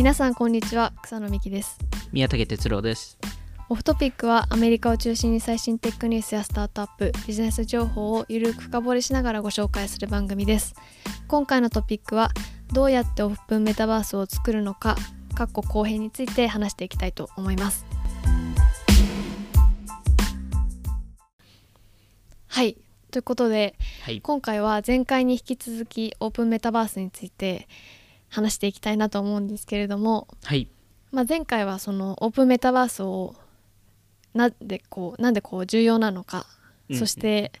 皆さんこんにちは草野美希です。宮武哲郎です。オフトピックはアメリカを中心に最新テックニュースやスタートアップビジネス情報をゆるく深掘りしながらご紹介する番組です。今回のトピックはどうやってオープンメタバースを作るのかかっこ後編について話していきたいと思います。はい。ということで、はい。今回は前回に引き続きオープンメタバースについて話していきたいなと思うんですけれども、はい。まあ、前回はそのオープンメタバースをなんでこうなんでこう重要なのか、うんそして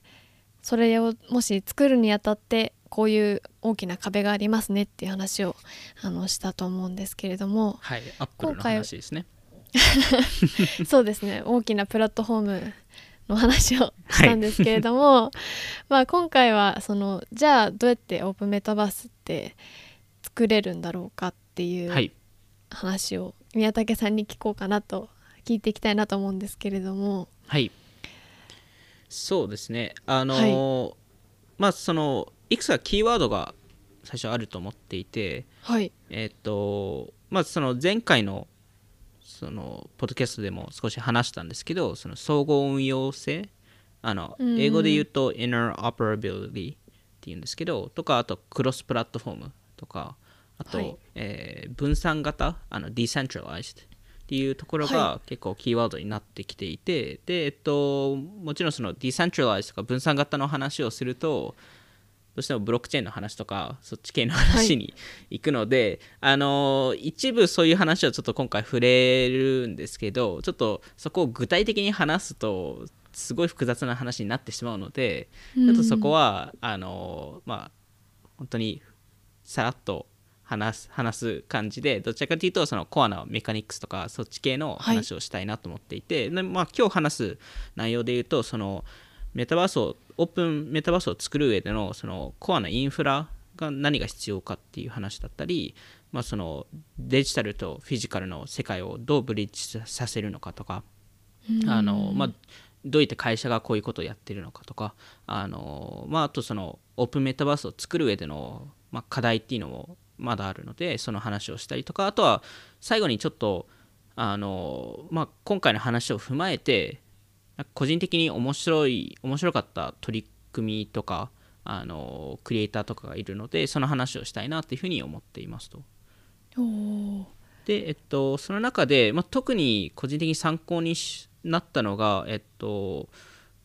それをもし作るにあたってこういう大きな壁がありますねっていう話をあのしたと思うんですけれどもはい。アップルの今回話ですね。そうですね。大きなプラットフォームの話をしたんですけれども、まあ今回はそのじゃあどうやってオープンメタバースって作れるんだろうかっていうはい。話を宮武さんに聞こうかなと聞いていきたいなと思うんですけれども。はい。そうですね。あのーまあそのいくつかキーワードが最初あると思っていてはい。えっとまあその前回のそのポッドキャストでも少し話したんですけどその総合運用性あのうん。英語で言うと interoperability っていうんですけどとかあとクロスプラットフォームとかあと、はい。えー分散型あの decentralized っていうところはが結構キーワードになってきていて、でえっともちろんその decentralized とか分散型の話をするとどうしてもブロックチェーンの話とかそっち系の話に行くので、あの一部そういう話をちょっと今回触れるんですけどちょっとそこを具体的に話すとすごい複雑な話になってしまうのでちょっとそこはあのまあ本当にさらっと話す話す感じでどちらかというとそのコアなメカニクスとかそっち系の話をしたいなと思っていて、でまあ、今日話す内容で言うとそのメタバースをオープンメタバースを作る上でのそのコアなインフラが何が必要かっていう話だったり、まあ、そのデジタルとフィジカルの世界をどうブリッジさせるのかとかあの、まあ、どういった会社がこういうことをやってるのかとかあの、まあ、あとそのオープンメタバースを作る上での、まあ、課題っていうのもまだあるのでその話をしたりとかあとは最後にちょっとあの、まあ、今回の話を踏まえて個人的に面白い面白かった取り組みとかあのクリエイターとかがいるのでその話をしたいなというふうに思っていますと。で、えっと、その中で、まあ、特に個人的に参考にしなったのが、えっと、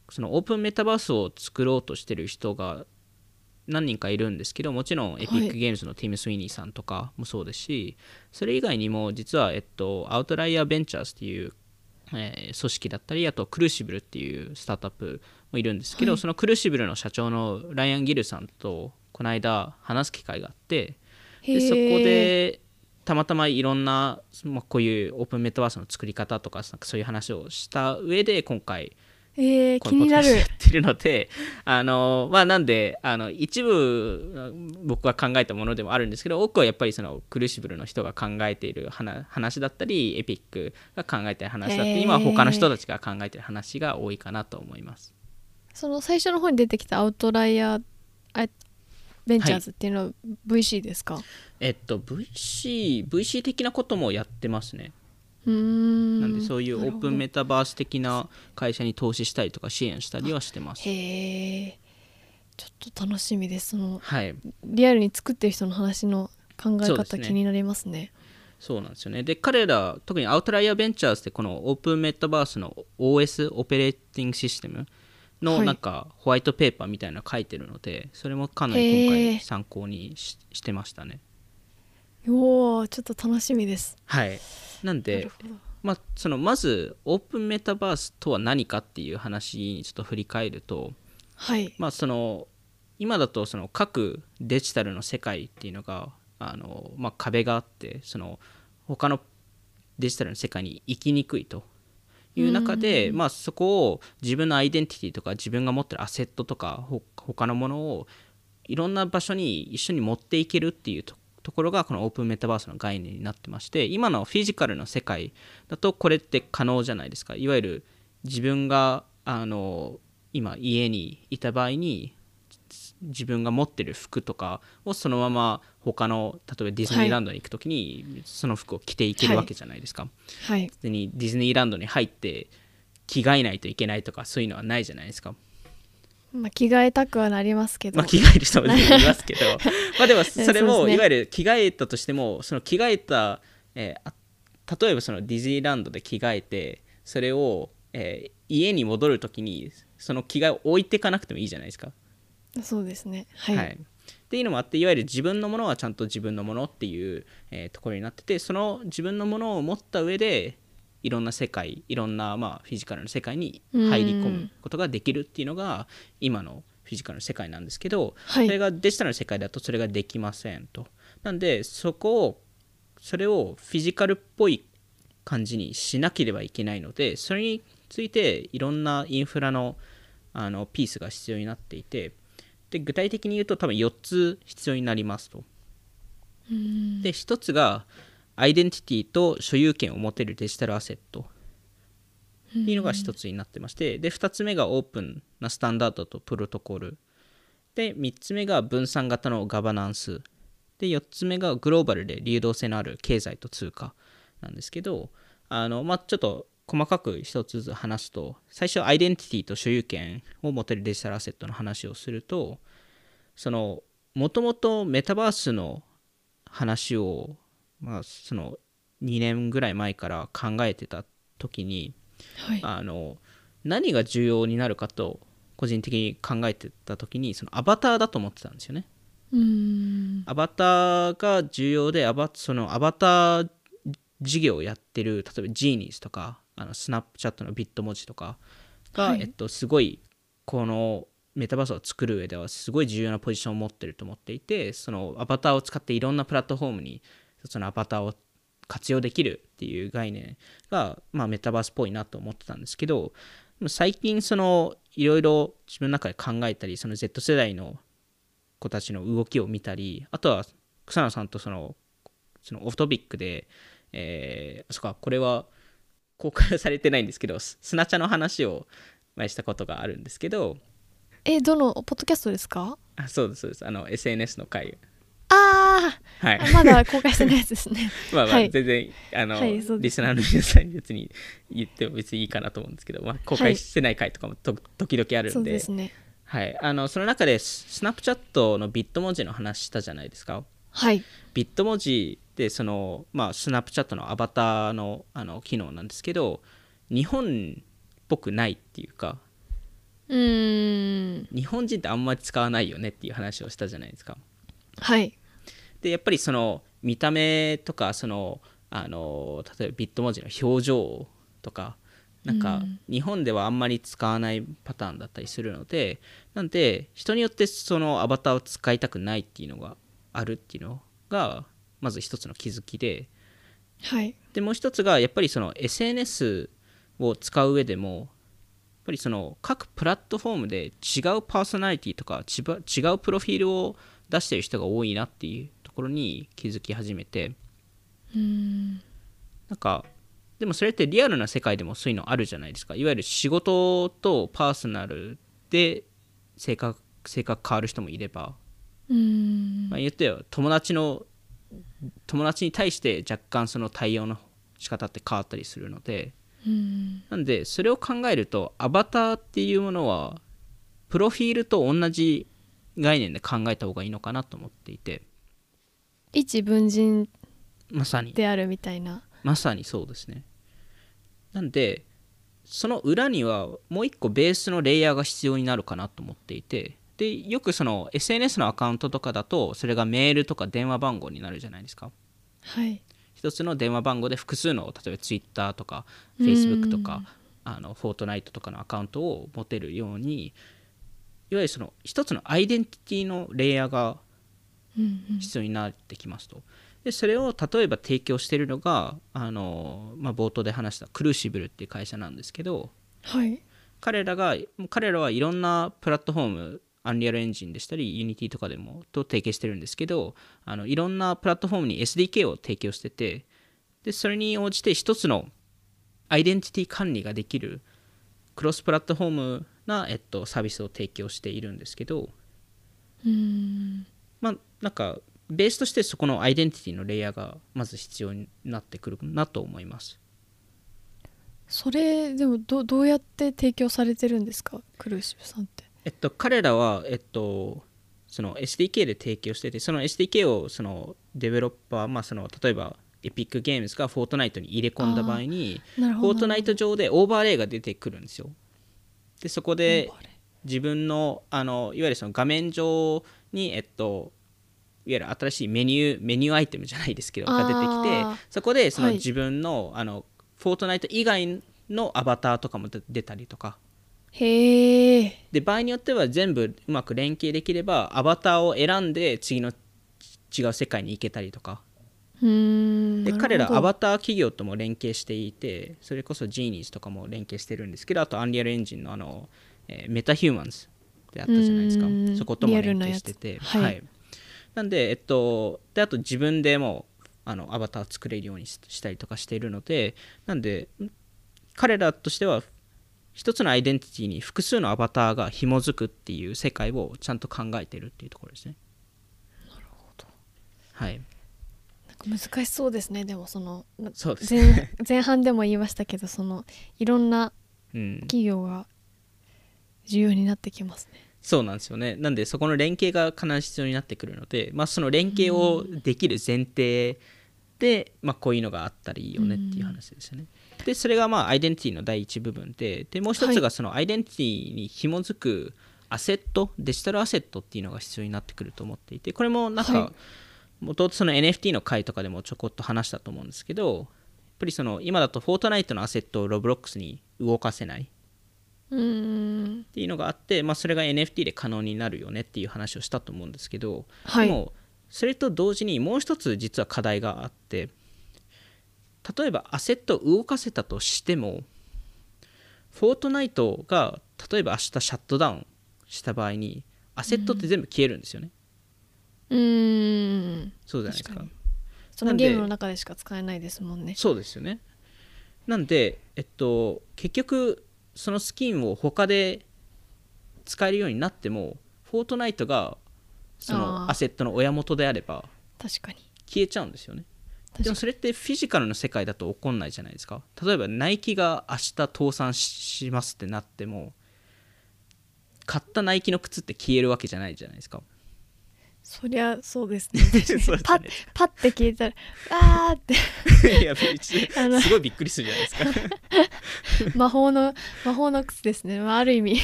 そのオープンメタバースを作ろうとしてる人が何人かいるんですけどもちろんエピックゲームズのティム・スウィニーさんとかもそうですし、それ以外にも実は、えっと、アウトライアーベンチャーズっていう、えー組織だったりあとクルーシブルっていうスタートアップもいるんですけど、はい。そのクルーシブルの社長のライアン・ギルさんとこの間話す機会があってでそこでたまたまいろんな、まあ、こういうオープンメタバースの作り方とかなんかそういう話をした上で今回え気になるやってるのであのまあなんであの一部僕が考えたものでもあるんですけど多くはやっぱりそのクルーシブルの人が考えている話話だったりエピックが考えている話だったり、今他の人たちが考えている話が多いかなと思います。その最初の方に出てきたアウトライアーあベンチャーズっていうのは VC ですか、えっと VC, VC 的なこともやってますね。なんでそういうオープンメタタバース的な会社に投資したりとか支援したりはしてます。へえちょっと楽しみです。そのはい、リアルに作ってる人の話の考え方、ね。気になりますね。そうなんですよね。で、彼ら、特にアウトライアーベンチャーズってこのオープンメタバースの OS、オペレーティングシステムはい。のなんかホワイトペーパーみたいなの書いてるので、それもかなり今回参考にししてましたね。おおちょっと楽しみです。はい。なんなでまあ、そのまずオープンメタバースとは何かっていう話にちょっと振り返ると、はい。まあ、その今だとその各デジタルの世界っていうのがあの、まあ、壁があってその他のデジタルの世界に行きにくいと。いう中で、まあ、そこを自分のアイデンティティとか自分が持ってるアセットとかほ他のものをいろんな場所に一緒に持っていけるっていうとところがこのオープンメタバースの概念になってまして今のフィジカルの世界だとこれって可能じゃないですかいわゆる自分があの今家にいた場合に自分が持ってる服とかをそのまま他の例えばディズニーランドに行く時にその服を着ていけるわけじゃないですか。はい別にディズニーランドに入って着替えないといけないとかそういうのはないじゃないですか。まあ、着替えたくはなりますけど、まあ、着替える人もいますけど。まあでもそれもいわゆる着替えたとしてもその着替えた、えーあ例えばそのディズニーランドで着替えてそれを、えー家に戻るときにその着替えを置いていかなくてもいいじゃないですか。そうですね。はい、はい。っていうのもあっていわゆる自分のものはちゃんと自分のものっていう、えーところになっててその自分のものを持った上でいろんな世界いろんな、まあ、フィジカルの世界に入り込むことができるっていうのが今のフィジカルの世界なんですけど、はいそれがデジタルの世界だとそれができませんと。なんでそこをそれをフィジカルっぽい感じにしなければいけないのでそれについていろんなインフラのあのピースが必要になっていてで具体的に言うと多分4つ必要になりますと。で1つがアイデンティティと所有権を持てるデジタルアセットっていうのが1つになってましてで2つ目がオープンなスタンダードとプロトコル。で3つ目が分散型のガバナンス。で4つ目がグローバルで流動性のある経済と通貨なんですけどあの、まあ、ちょっと細かく1つずつ話すと最初アイデンティティと所有権を持てるデジタルアセットの話をするとそのもともとメタバースの話を、まあ、その2年ぐらい前から考えてた時にはい。あの何が重要になるかと個人的に考えてた時にそのアバターだと思ってたんですよね。うーん。アバターが重要でアバそのアバター事業をやってる例えばジーニーズとかあのスナップチャットのビット文字とかが、はい。えっと、すごいこのメタバースを作る上ではすごい重要なポジションを持ってると思っていてそのアバターを使っていろんなプラットフォームにそのアバターを活用できるっていう概念が、まあ、メタバースっぽいなと思ってたんですけど最近そのいろいろ自分の中で考えたりその Z 世代の子たちの動きを見たりあとは草野さんとそのそのオフトピックで、えー、そっかこれは公開はされてないんですけどススナチャの話を前したことがあるんですけどえどのポッドキャストですか？あそうですそうです。あの SNS の回あはい。まだ公開してないやつですね。まあまあはい。全然、あの、はいそうです。リスナーの皆さんに別に言っても別にいいかなと思うんですけど、まあ、公開してない回とかもと、時々あるそんで。うですね。はい、あのその中でススナップチャットのビット文字の話したじゃないですか。はい。ビット文字でその、まあ、スナップチャットのアバターのあの機能なんですけど日本っぽくないっていうかうーん。日本人ってあんまり使わないよねっていう話をしたじゃないですか。はいでやっぱりその見た目とかそのあの例えばビット文字の表情とかなんか日本ではあんまり使わないパターンだったりするのでなんで人によってそのアバターを使いたくないっていうのがあるっていうのがまず一つの気づきで。はい。でもう一つがやっぱりその SNS を使う上でもやっぱりその各プラットフォームで違うパーソナリティとか違うプロフィールを出してる人が多いなっていうところに気づき始めてうーん。なんかでもそれってリアルな世界でもそういうのあるじゃないですか。いわゆる仕事とパーソナルで性格性格変わる人もいれば、うーん。まあ、言ってよ友達の友達に対して若干その対応の仕方って変わったりするので。うーん。なんでそれを考えるとアバターっていうものはプロフィールと同じ概念で考えた方がいいのかなと思っていて一文人まさに。であるみたいな。まさにそうですね。なんでその裏にはもう一個ベースのレイヤーが必要になるかなと思っていてでよくその SNS のアカウントとかだとそれがメールとか電話番号になるじゃないですか。はい。一つの電話番号で複数の例えば Twitter とか Facebook とかあのフォートナイトとかのアカウントを持てるようにいわゆるその一つのアイデンティティのレイヤーが必要になってきますと。でそれを例えば提供しているのがあの、まあ、冒頭で話したクルーシブルっていう会社なんですけどはい彼らが彼らはいろんなプラットフォームアンリアルエンジンでしたり Unity とかでもと提携してるんですけどあのいろんなプラットフォームに SDK を提供しててでそれに応じて一つのアイデンティティ管理ができるクロスプラットフォームな、えっと、サービスを提供しているんですけどうんまあなんかベースとしてそこのアイデンティティのレイヤーがまず必要になってくるなと思います。それでもどどうやって提供されてるんですか？クルーシブさんって。えっと彼らはえっとその SDK で提供しててその SDK をそのデベロッパーまあその例えばエピックゲームズがフォートナイトに入れ込んだ場合にフォートナイト上でオーバーレイが出てくるんですよ。でそこで自分のあのいわゆるその画面上にえっといわゆる新しいメニューメニューアイテムじゃないですけどが出てきてそこでそのはい。自分の,、あのフォートナイト以外のアバターとかも出出たりとか。へえで場合によっては全部うまく連携できればアバターを選んで次の違う世界に行けたりとか。うんで彼らアバター企業とも連携していてそれこそジーニーズとかも連携してるんですけどあとアンリアルエンジンのあの、えーメタヒューマンズってあったじゃないですか。うんそことも連携してて。はい。なんでえっとであと自分でもあのアバター作れるようにししたりとかしているのでなんでん彼らとしては一つのアイデンティティに複数のアバターが紐づくっていう世界をちゃんと考えてるっていうところですね。なるほど。はい。なんか難しそうですね。でもそのなそうです前前半でも言いましたけどそのいろんなうん。企業が重要になってきますね。そうなんですよね。なんでそこの連携が必ず必要になってくるので、まあ、その連携をできる前提で、まあ、こういうのがあったらいいよねっていう話ですよね。でそれがまあアイデンティティの第一部分ででもう一つがそのアイデンティティに紐づくアセットデジタルアセットっていうのが必要になってくると思っていてこれもなんはかもともとその NFT の回とかでもちょこっと話したと思うんですけどやっぱりその今だとフォートナイトのアセットをロブロックスに動かせない。うんっていうのがあって、まあ、それが NFT で可能になるよねっていう話をしたと思うんですけど、はい。でもそれと同時にもう一つ実は課題があって例えばアセットを動かせたとしてもフォートナイトが例えば明日シャットダウンした場合にアセットって全部消えるんですよね、うん。そうじゃないですか。そのゲームの中でしか使えないですもんね。そうですよね。なんでえっと結局そのスキンを他で使えるようになってもフォートナイトがそのアセットの親元であれば確かに。消えちゃうんですよね。でもそれってフィジカルの世界だと起こんないじゃないですか。例えばナイキが明日倒産しますってなっても買ったナイキの靴って消えるわけじゃないじゃないですかそりゃそうですね。ね。パッパッて消えたら あーって。いやすごいびっくりするじゃないですか。魔法の魔法の靴ですね、まあ、ある意味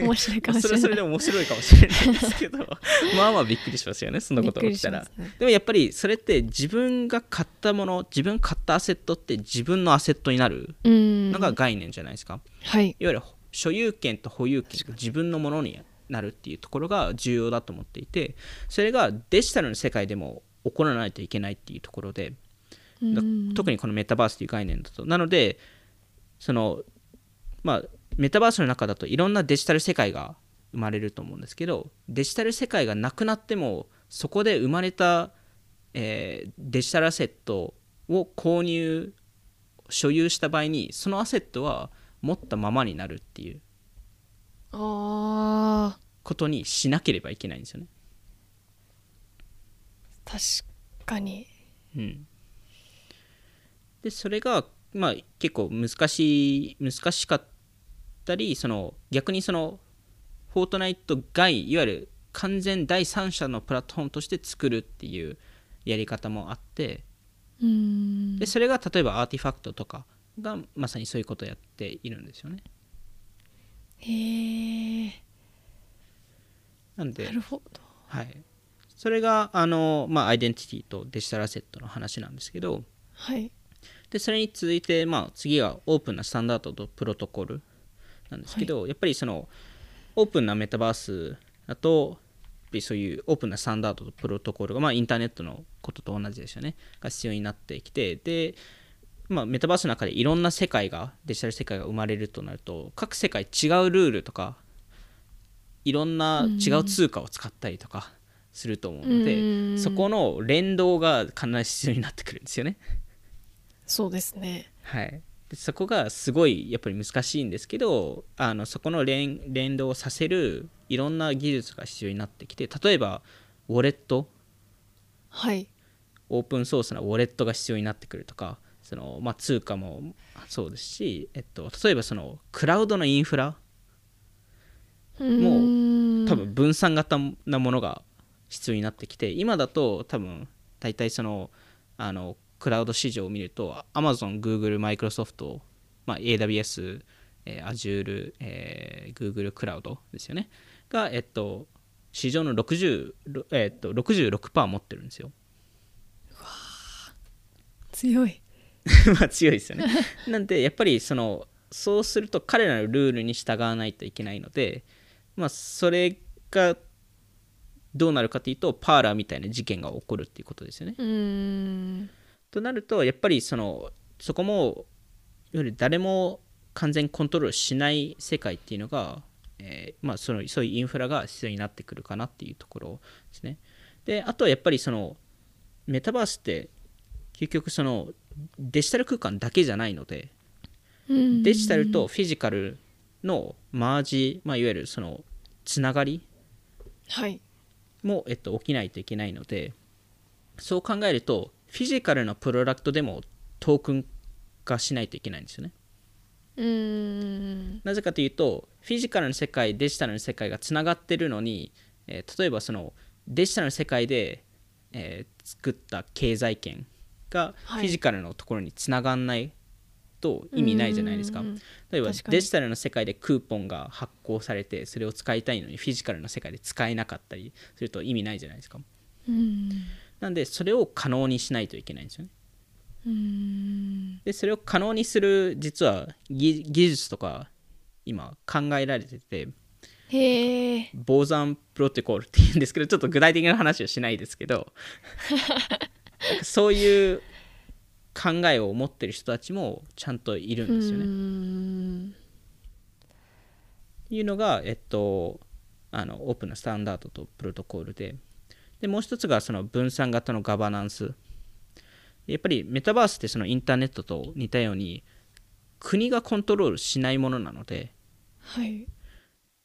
面白いかもしそれれない。はそれで面白いかもしれないですけどまあまあびっくりしますよねそんなことが起きたら。ね。でもやっぱりそれって自分が買ったもの自分買ったアセットって自分のアセットになるうん。のが概念じゃないですか、はい。いわゆる所有権と保有権が自分のものになるっていうところが重要だと思っていてそれがデジタルの世界でも起こらないといけないっていうところでだ特にこのメタバースという概念だと。なのでそのまあメタバースの中だといろんなデジタル世界が生まれると思うんですけどデジタル世界がなくなってもそこで生まれた、えーデジタルアセットを購入所有した場合にそのアセットは持ったままになるっていうあことにしなければいけないんですよね。ー確かにうん、でそれが、まあ、結構難しい難しかったりその逆にそのフォートナイト外いわゆる完全第三者のプラットフォームとして作るっていうやり方もあってうんでそれが例えばアーティファクトとかがまさにそういうことをやっているんですよね。へえなんでなるほど。はい、それがあの、まあ、アイデンティティとデジタルアセットの話なんですけどはい。でそれに続いて、まあ、次はオープンなスタンダードとプロトコルなんですけど、やっぱりそのオープンなメタバースだとそういうオープンなスタンダードとプロトコルが、まあ、インターネットのことと同じですよね。が必要になってきてで、まあ、メタバースの中でいろんな世界がデジタル世界が生まれるとなると各世界違うルールとかいろんな違う通貨を使ったりとかすると思うので、うん。そこの連動が必ず必要になってくるんですよね。そうですね。はい、でそこがすごいやっぱり難しいんですけどあのそこの連連動させるいろんな技術が必要になってきて例えばウォレット。はい。オープンソースなウォレットが必要になってくるとかその、まあ、通貨もそうですし、えっと、例えばそのクラウドのインフラも多分分散型なものが必要になってきて今だと多分大体そのあのクラウド市場を見ると Amazon、Google、Microsoft、まあ、AWS、えー、Azure、えー、Google クラウドですよね。が、えっと、市場の60、えっと、66%持ってるんですよ。強い まあ強いですよね。なんでやっぱりそのそうすると彼らのルールに従わないといけないので、まあ、それがどうなるかというとパーラーみたいな事件が起こるっていうことですよね。うんとなるとやっぱりそのそこもいわゆる誰も完全コントロールしない世界っていうのが、えーまあ、そのそういうインフラが必要になってくるかなっていうところですね。であとはやっぱりそのメタバースって結局そのデジタル空間だけじゃないのでデジタルとフィジカルのマージ、まあ、いわゆるそのつながりはい。も、えっと、起きないといけないのでそう考えるとフィジカルのプロダクトでもトークン化しないといけないんですよね。うん。なぜかというとフィジカルの世界デジタルの世界がつながってるのに、えー例えばそのデジタルの世界で、えー作った経済圏がはい。フィジカルのところにつながんないと意味ないじゃないですか、うん例えばデジタルの世界でクーポンが発行されてそれを使いたいのにフィジカルの世界で使えなかったりすると意味ないじゃないですか。うん。なんでそれを可能にしないといけないんですよね。うん。でそれを可能にする実は技技術とか今考えられててへえボーザンプロトコルっていうんですけどちょっと具体的な話はしないですけど そういう考えを持ってる人たちもちゃんといるんですよね。うんいうのが、えっと、あのオープンなスタンダードとプロトコルで。でもう一つがその分散型のガバナンス。やっぱりメタバースってそのインターネットと似たように国がコントロールしないものなので。はい。っ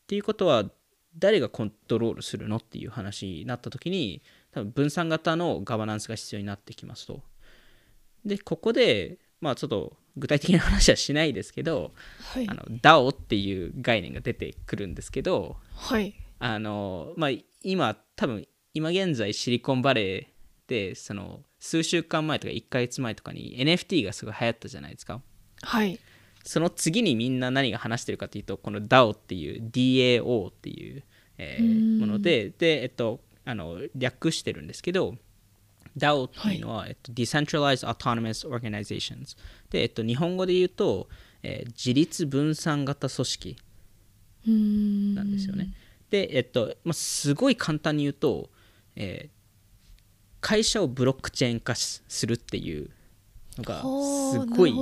ていうことは誰がコントロールするのっていう話になった時に多分分散型のガバナンスが必要になってきますと。でここでまあちょっと具体的な話はしないですけどはい。あの DAO っていう概念が出てくるんですけどはい。あの、まあ、今多分今現在シリコンバレーでその数週間前とか1ヶ月前とかに NFT がすごい流行ったじゃないですか。はい。その次にみんな何が話してるかというとこの DAO っていう DAO っていう、えーうん。ものでで、えっと、あの略してるんですけど DAO っていうのは、えっと、Decentralized Autonomous Organizations で、えっと、日本語で言うと、えー自立分散型組織うんなんですよね。で、えっとまあ、すごい簡単に言うと、えー会社をブロックチェーン化しするっていうのがすごい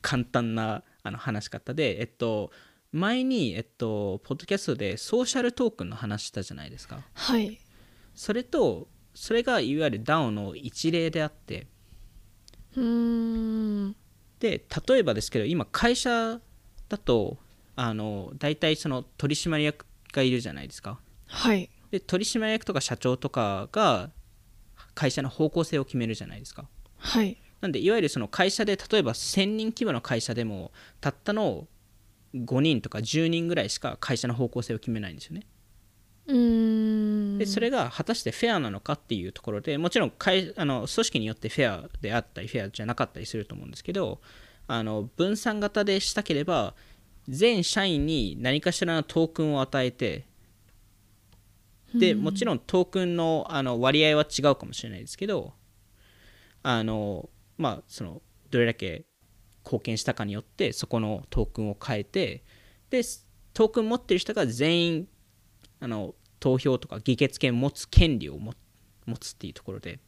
簡単なあの話し方で、えっと、前に、えっと、ポッドキャストでソーシャルトークンの話したじゃないですか。はいそれとそれがいわゆる DAO の一例であってうん。で例えばですけど今会社だとあの大体その取締役がいるじゃないですか。はい。で取締役とか社長とかが会社の方向性を決めるじゃないですか。はい。なんでいわゆるその会社で例えば1000人規模の会社でもたったの5人とか10人ぐらいしか会社の方向性を決めないんですよね。うんでそれが果たしてフェアなのかっていうところでもちろん会あの組織によってフェアであったりフェアじゃなかったりすると思うんですけどあの分散型でしたければ全社員に何かしらのトークンを与えてでもちろんトークンのあの割合は違うかもしれないですけどあのまあそのどれだけ貢献したかによってそこのトークンを変えてでトークン持ってる人が全員あの投票とか議決権持つ権利を持持つっていうところで、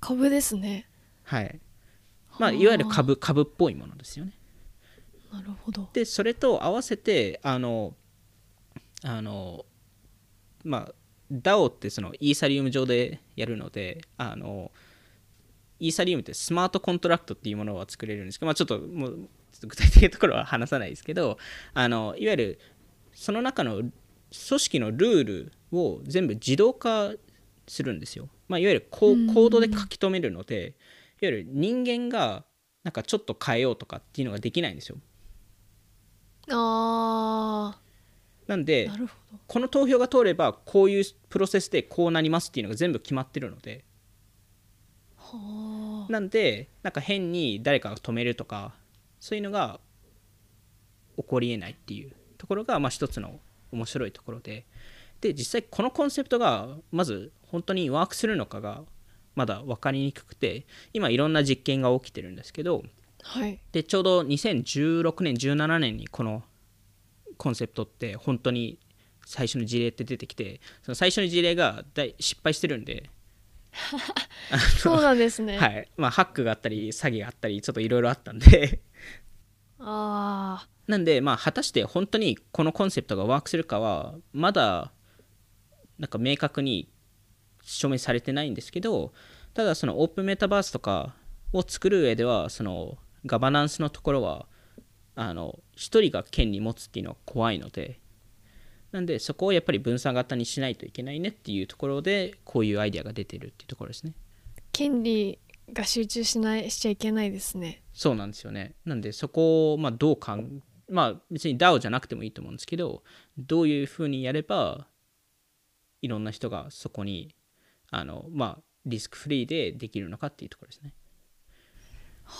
株ですね。はい。まあ、いわゆる株株っぽいものですよね。なるほど。でそれと合わせてあのあのまあ DAO ってそのイーサリウム上でやるのであのイーサリウムってスマートコントラクトっていうものは作れるんですけど、まあ、ちょっともうちょっと具体的なところは話さないですけどあのいわゆるその中の組織のルールを全部自動化するんですよ。まあ、いわゆるコードで書き留めるのでいわゆる人間がなんかちょっと変えようとかっていうのができないんですよ。あなんでこの投票が通ればこういうプロセスでこうなりますっていうのが全部決まってるので。はなんでなんか変に誰かが止めるとかそういうのが起こりえないっていうところがまあ一つの面白いところで。で実際このコンセプトがまず本当にワークするのかがまだ分かりにくくて今いろんな実験が起きてるんですけどあはい。でちょうど2016年17年にこのコンセプトって本当に最初の事例って出てきてその最初の事例が大失敗してるんで。そうなんですね、はい。まあ、ハックがあったり詐欺があったりちょっといろいろあったんで。あなんでまあ果たして本当にこのコンセプトがワークするかはまだなんか明確に証明されてないんですけどただそのオープンメタバースとかを作る上ではそのガバナンスのところはあの一人が権利持つっていうのは怖いのでなんでそこをやっぱり分散型にしないといけないねっていうところでこういうアイデアが出てるっていうところですねー権利が集中しないしちゃいけないですねそうなんですよね。なんでそこをまあどうかんまあ別に DAO じゃなくてもいいと思うんですけどどういうふうにやればいろんな人がそこにあのまあリスクフリーでできるのかっていうところですね。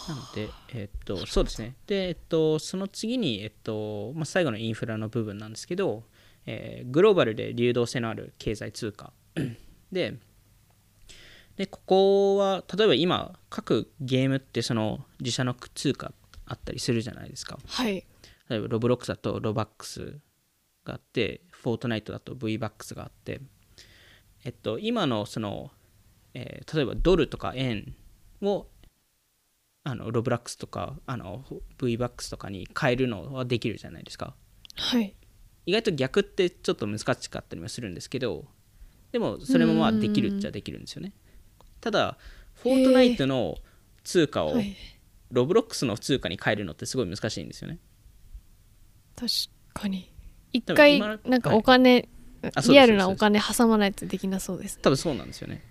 なので、えっと、そうですね。で、えっと、その次に、えっと、まあ、最後のインフラの部分なんですけど、えーグローバルで流動性のある経済通貨。で、で、ここは、例えば今、各ゲームってその自社の通貨あったりするじゃないですか。はい例えばロブロックスだとロバックスがあってフォートナイトだと V バックスがあってえっと今のその、えー例えばドルとか円をあのロブラックスとかあの V バックスとかに変えるのはできるじゃないですか。はい。意外と逆ってちょっと難しかったりもするんですけどでもそれもまあできるっちゃできるんですよね。ただフォートナイトの通貨をはい。ロブロックスの通貨に変えるのってすごい難しいんですよね確かに。一回今なんかはいお金、あそうですリアルなお金挟まないとできなそうです多分そうなんですよね。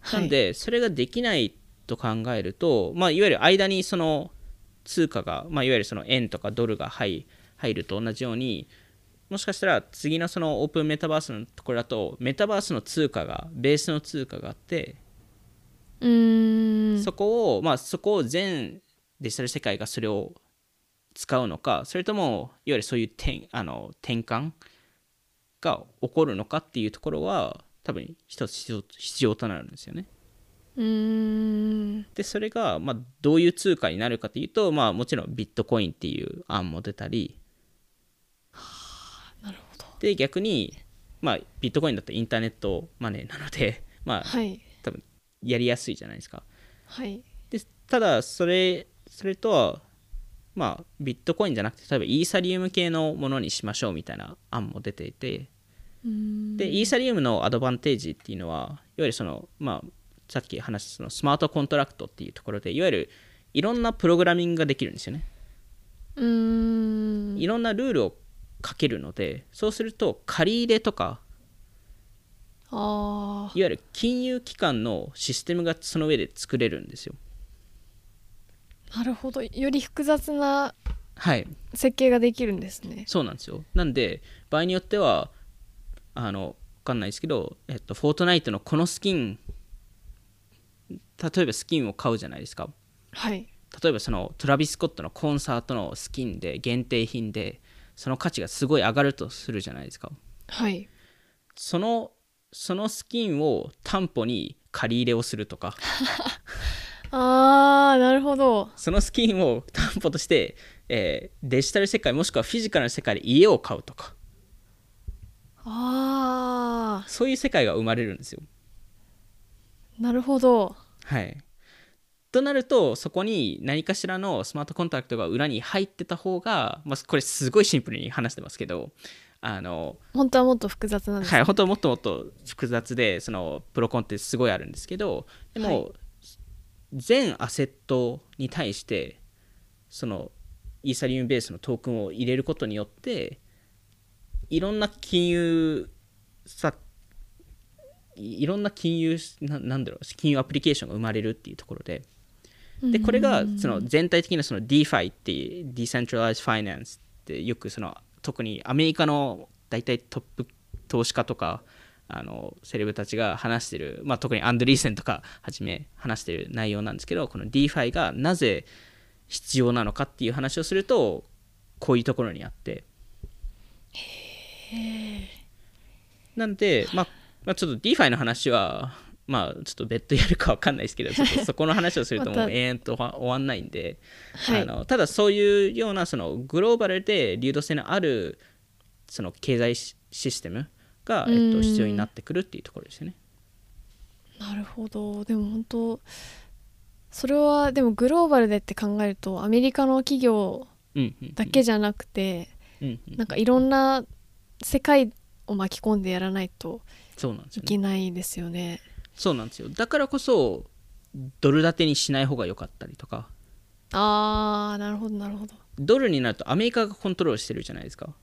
はい。なんでそれができないと考えると、まあ、いわゆる間にその通貨が、まあ、いわゆるその円とかドルが入入ると同じようにもしかしたら次のそのオープンメタバースのところだとメタバースの通貨がベースの通貨があって、うーん。そこをまあそこを全デジタル世界がそれを使うのかそれともいわゆるそういう転あの転換が起こるのかっていうところは多分一つ必要必要となるんですよね。うーん。でそれが、まあ、どういう通貨になるかというと、まあ、もちろんビットコインっていう案も出たり。なるほど。で逆に、まあ、ビットコインだとインターネットマネーなので、まあ、はい。多分やりやすいじゃないですか。はい。でただそれそれとは、まあ、ビットコインじゃなくて例えばイーサリウム系のものにしましょうみたいな案も出ていてでイーサリウムのアドバンテージっていうのはいわゆるその、まあ、さっき話したそのスマートコントラクトっていうところでいわゆるいろんなプログラミングができるんですよね。うーん。いろんなルールをかけるのでそうすると借り入れとかあいわゆる金融機関のシステムがその上で作れるんですよ。あなるほど。より複雑なはい。設計ができるんですね。そうなんですよ。なんで場合によってはあの分かんないですけど、えっと、フォートナイトのこのスキン例えばスキンを買うじゃないですか。はい。例えばそのトラビス・スコットのコンサートのスキンで限定品でその価値がすごい上がるとするじゃないですか。はい。そのそのスキンを担保に借り入れをするとか あーなるほど。そのスキンを担保として、えーデジタル世界もしくはフィジカルの世界で家を買うとか。あそういう世界が生まれるんですよ。ーなるほど。はい、となるとそこに何かしらのスマートコンタクトが裏に入ってた方が、まあ、これすごいシンプルに話してますけどあの本当はもっと複雑なんです、はい、本当はもっともっと複雑でそのプロコンってすごいあるんですけどでも、はい全アセットに対してそのイーサリウムベースのトークンを入れることによっていろんな金融さいいろんな金融ななんだろう金融アプリケーションが生まれるっていうところで。でこれがその全体的なその DeFi っていう Decentralized Finance ってよくその特にアメリカの大体トップ投資家とかあのセレブたちが話してる、まあ、特にアンドリーセンとかはじめ話してる内容なんですけどこの DeFi がなぜ必要なのかっていう話をするとこういうところにあって。なんで、まあ、まあちょっと DeFi の話はまあちょっと別途やるかわかんないですけどちょっとそこの話をするともう永遠と終わんないんで、はい。あのただそういうようなそのグローバルで流動性のあるその経済シシステムが、えっと、うん必要になってくるっていうところですよね。なるほどでも本当それはでもグローバルでって考えるとアメリカの企業だけじゃなくて、うんうんなんかいろんな世界を巻き込んでやらないといそうなんですよね。けないですよね。そうなんですよ。だからこそドル建てにしない方が良かったりとかあーなるほどなるほどドルになるとアメリカがコントロールしてるじゃないですか。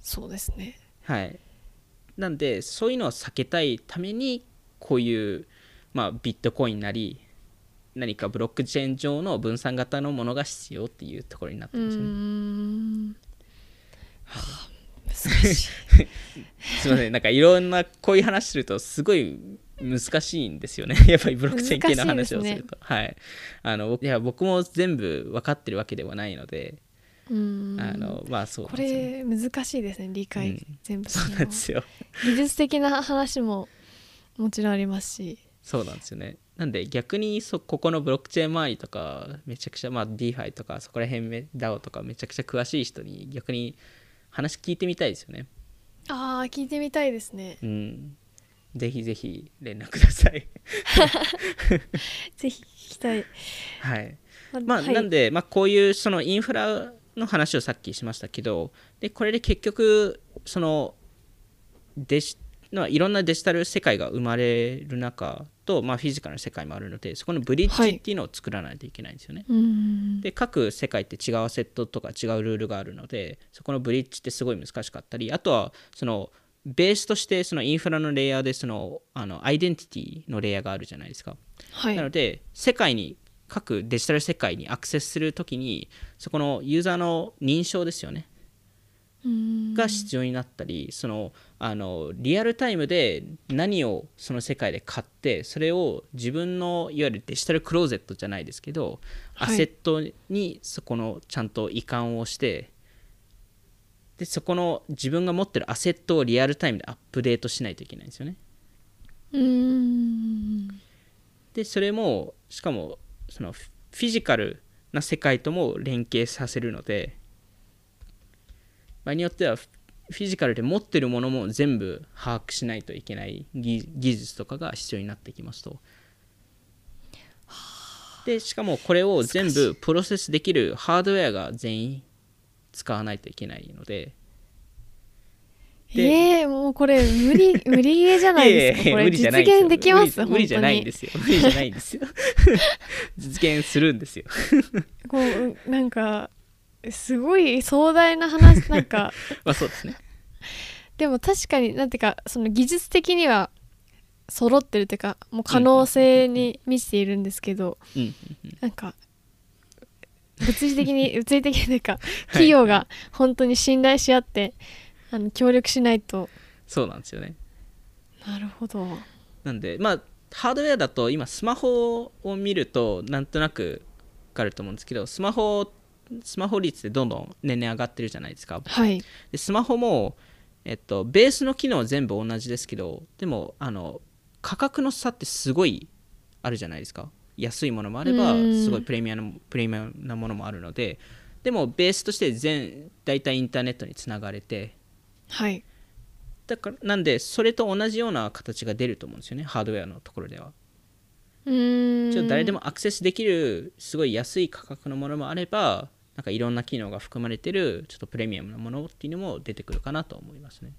そうですね。はい。なんでそういうのを避けたいためにこういう、まあ、ビットコインなり何かブロックチェーン上の分散型のものが必要っていうところになってるんですよね。ん。はあ難しい。すいません。なんかいろんなこういう話するとすごい難しいんですよね。やっぱりブロックチェーン系の話をすると、はい。あの僕いや僕も全部分かってるわけではないので、あのまあそうこれ難しいですね理解、うん。全部そうなんですよ。技術的な話ももちろんありますし。そうなんですよね。なんで逆にそここのブロックチェーン周りとかめちゃくちゃまあ DeFi とかそこら辺め DAO とかめちゃくちゃ詳しい人に逆に話聞いてみたいですよね。ああ聞いてみたいですね。うん。ぜひぜひ連絡ください。ぜひ聞きたい。はい。まあ、はい。なんで、まあ、こういうそのインフラの話をさっきしましたけどでこれで結局そのデジまあいろんなデジタル世界が生まれる中と、まあ、フィジカルな世界もあるのでそこのブリッジっていうのを作らないといけないんですよね。うーんで各世界って違うアセットとか違うルールがあるのでそこのブリッジってすごい難しかったりあとはそのベースとしてそのインフラのレイヤーでそのあのアイデンティティのレイヤーがあるじゃないですか。はいなので世界に各デジタル世界にアクセスするときにそこのユーザーの認証ですよね。が必要になったりそのあのリアルタイムで何をその世界で買ってそれを自分のいわゆるデジタルクローゼットじゃないですけど、はい。アセットにそこのちゃんと移管をしてでそこの自分が持ってるアセットをリアルタイムでアップデートしないといけないんですよね。でそれもしかもそのフィジカルな世界とも連携させるので場合によってはフィジカルで持ってるものも全部把握しないといけない技術とかが必要になってきますと。でしかもこれを全部プロセスできるハードウェアが全員使わないといけないのででえー、もうこれ無理 無理ゲーじゃないですか。これ実現できます無理無理じゃないんですすよ。無理じゃないんですよ。実現するんですよ。こうなんかすごい壮大な話 なんか。まあそうですね。でも確かになんていうかその技術的には揃ってるというかもう可能性に満ちているんですけど、なんか物理的に物理的にというか企業が本当に信頼し合ってあの協力しないと。そうなんですよね。なるほど。なんでまあハードウェアだと今スマホを見るとなんとなく分かると思うんですけどスマホスマホ率でどんどん年々上がってるじゃないですか。はい。でスマホも、えっと、ベースの機能は全部同じですけどでもあの価格の差ってすごいあるじゃないですか。安いものもあればうん。すごいプレミアムプレミアムなものもあるのででもベースとして全大体インターネットにつながれてはい。だからなんでそれと同じような形が出ると思うんですよねハードウェアのところでは。うーん。ちょっと誰でもアクセスできるすごい安い価格のものもあればなんかいろんな機能が含まれてるちょっとプレミアムなものっていうのも出てくるかなと思いますね。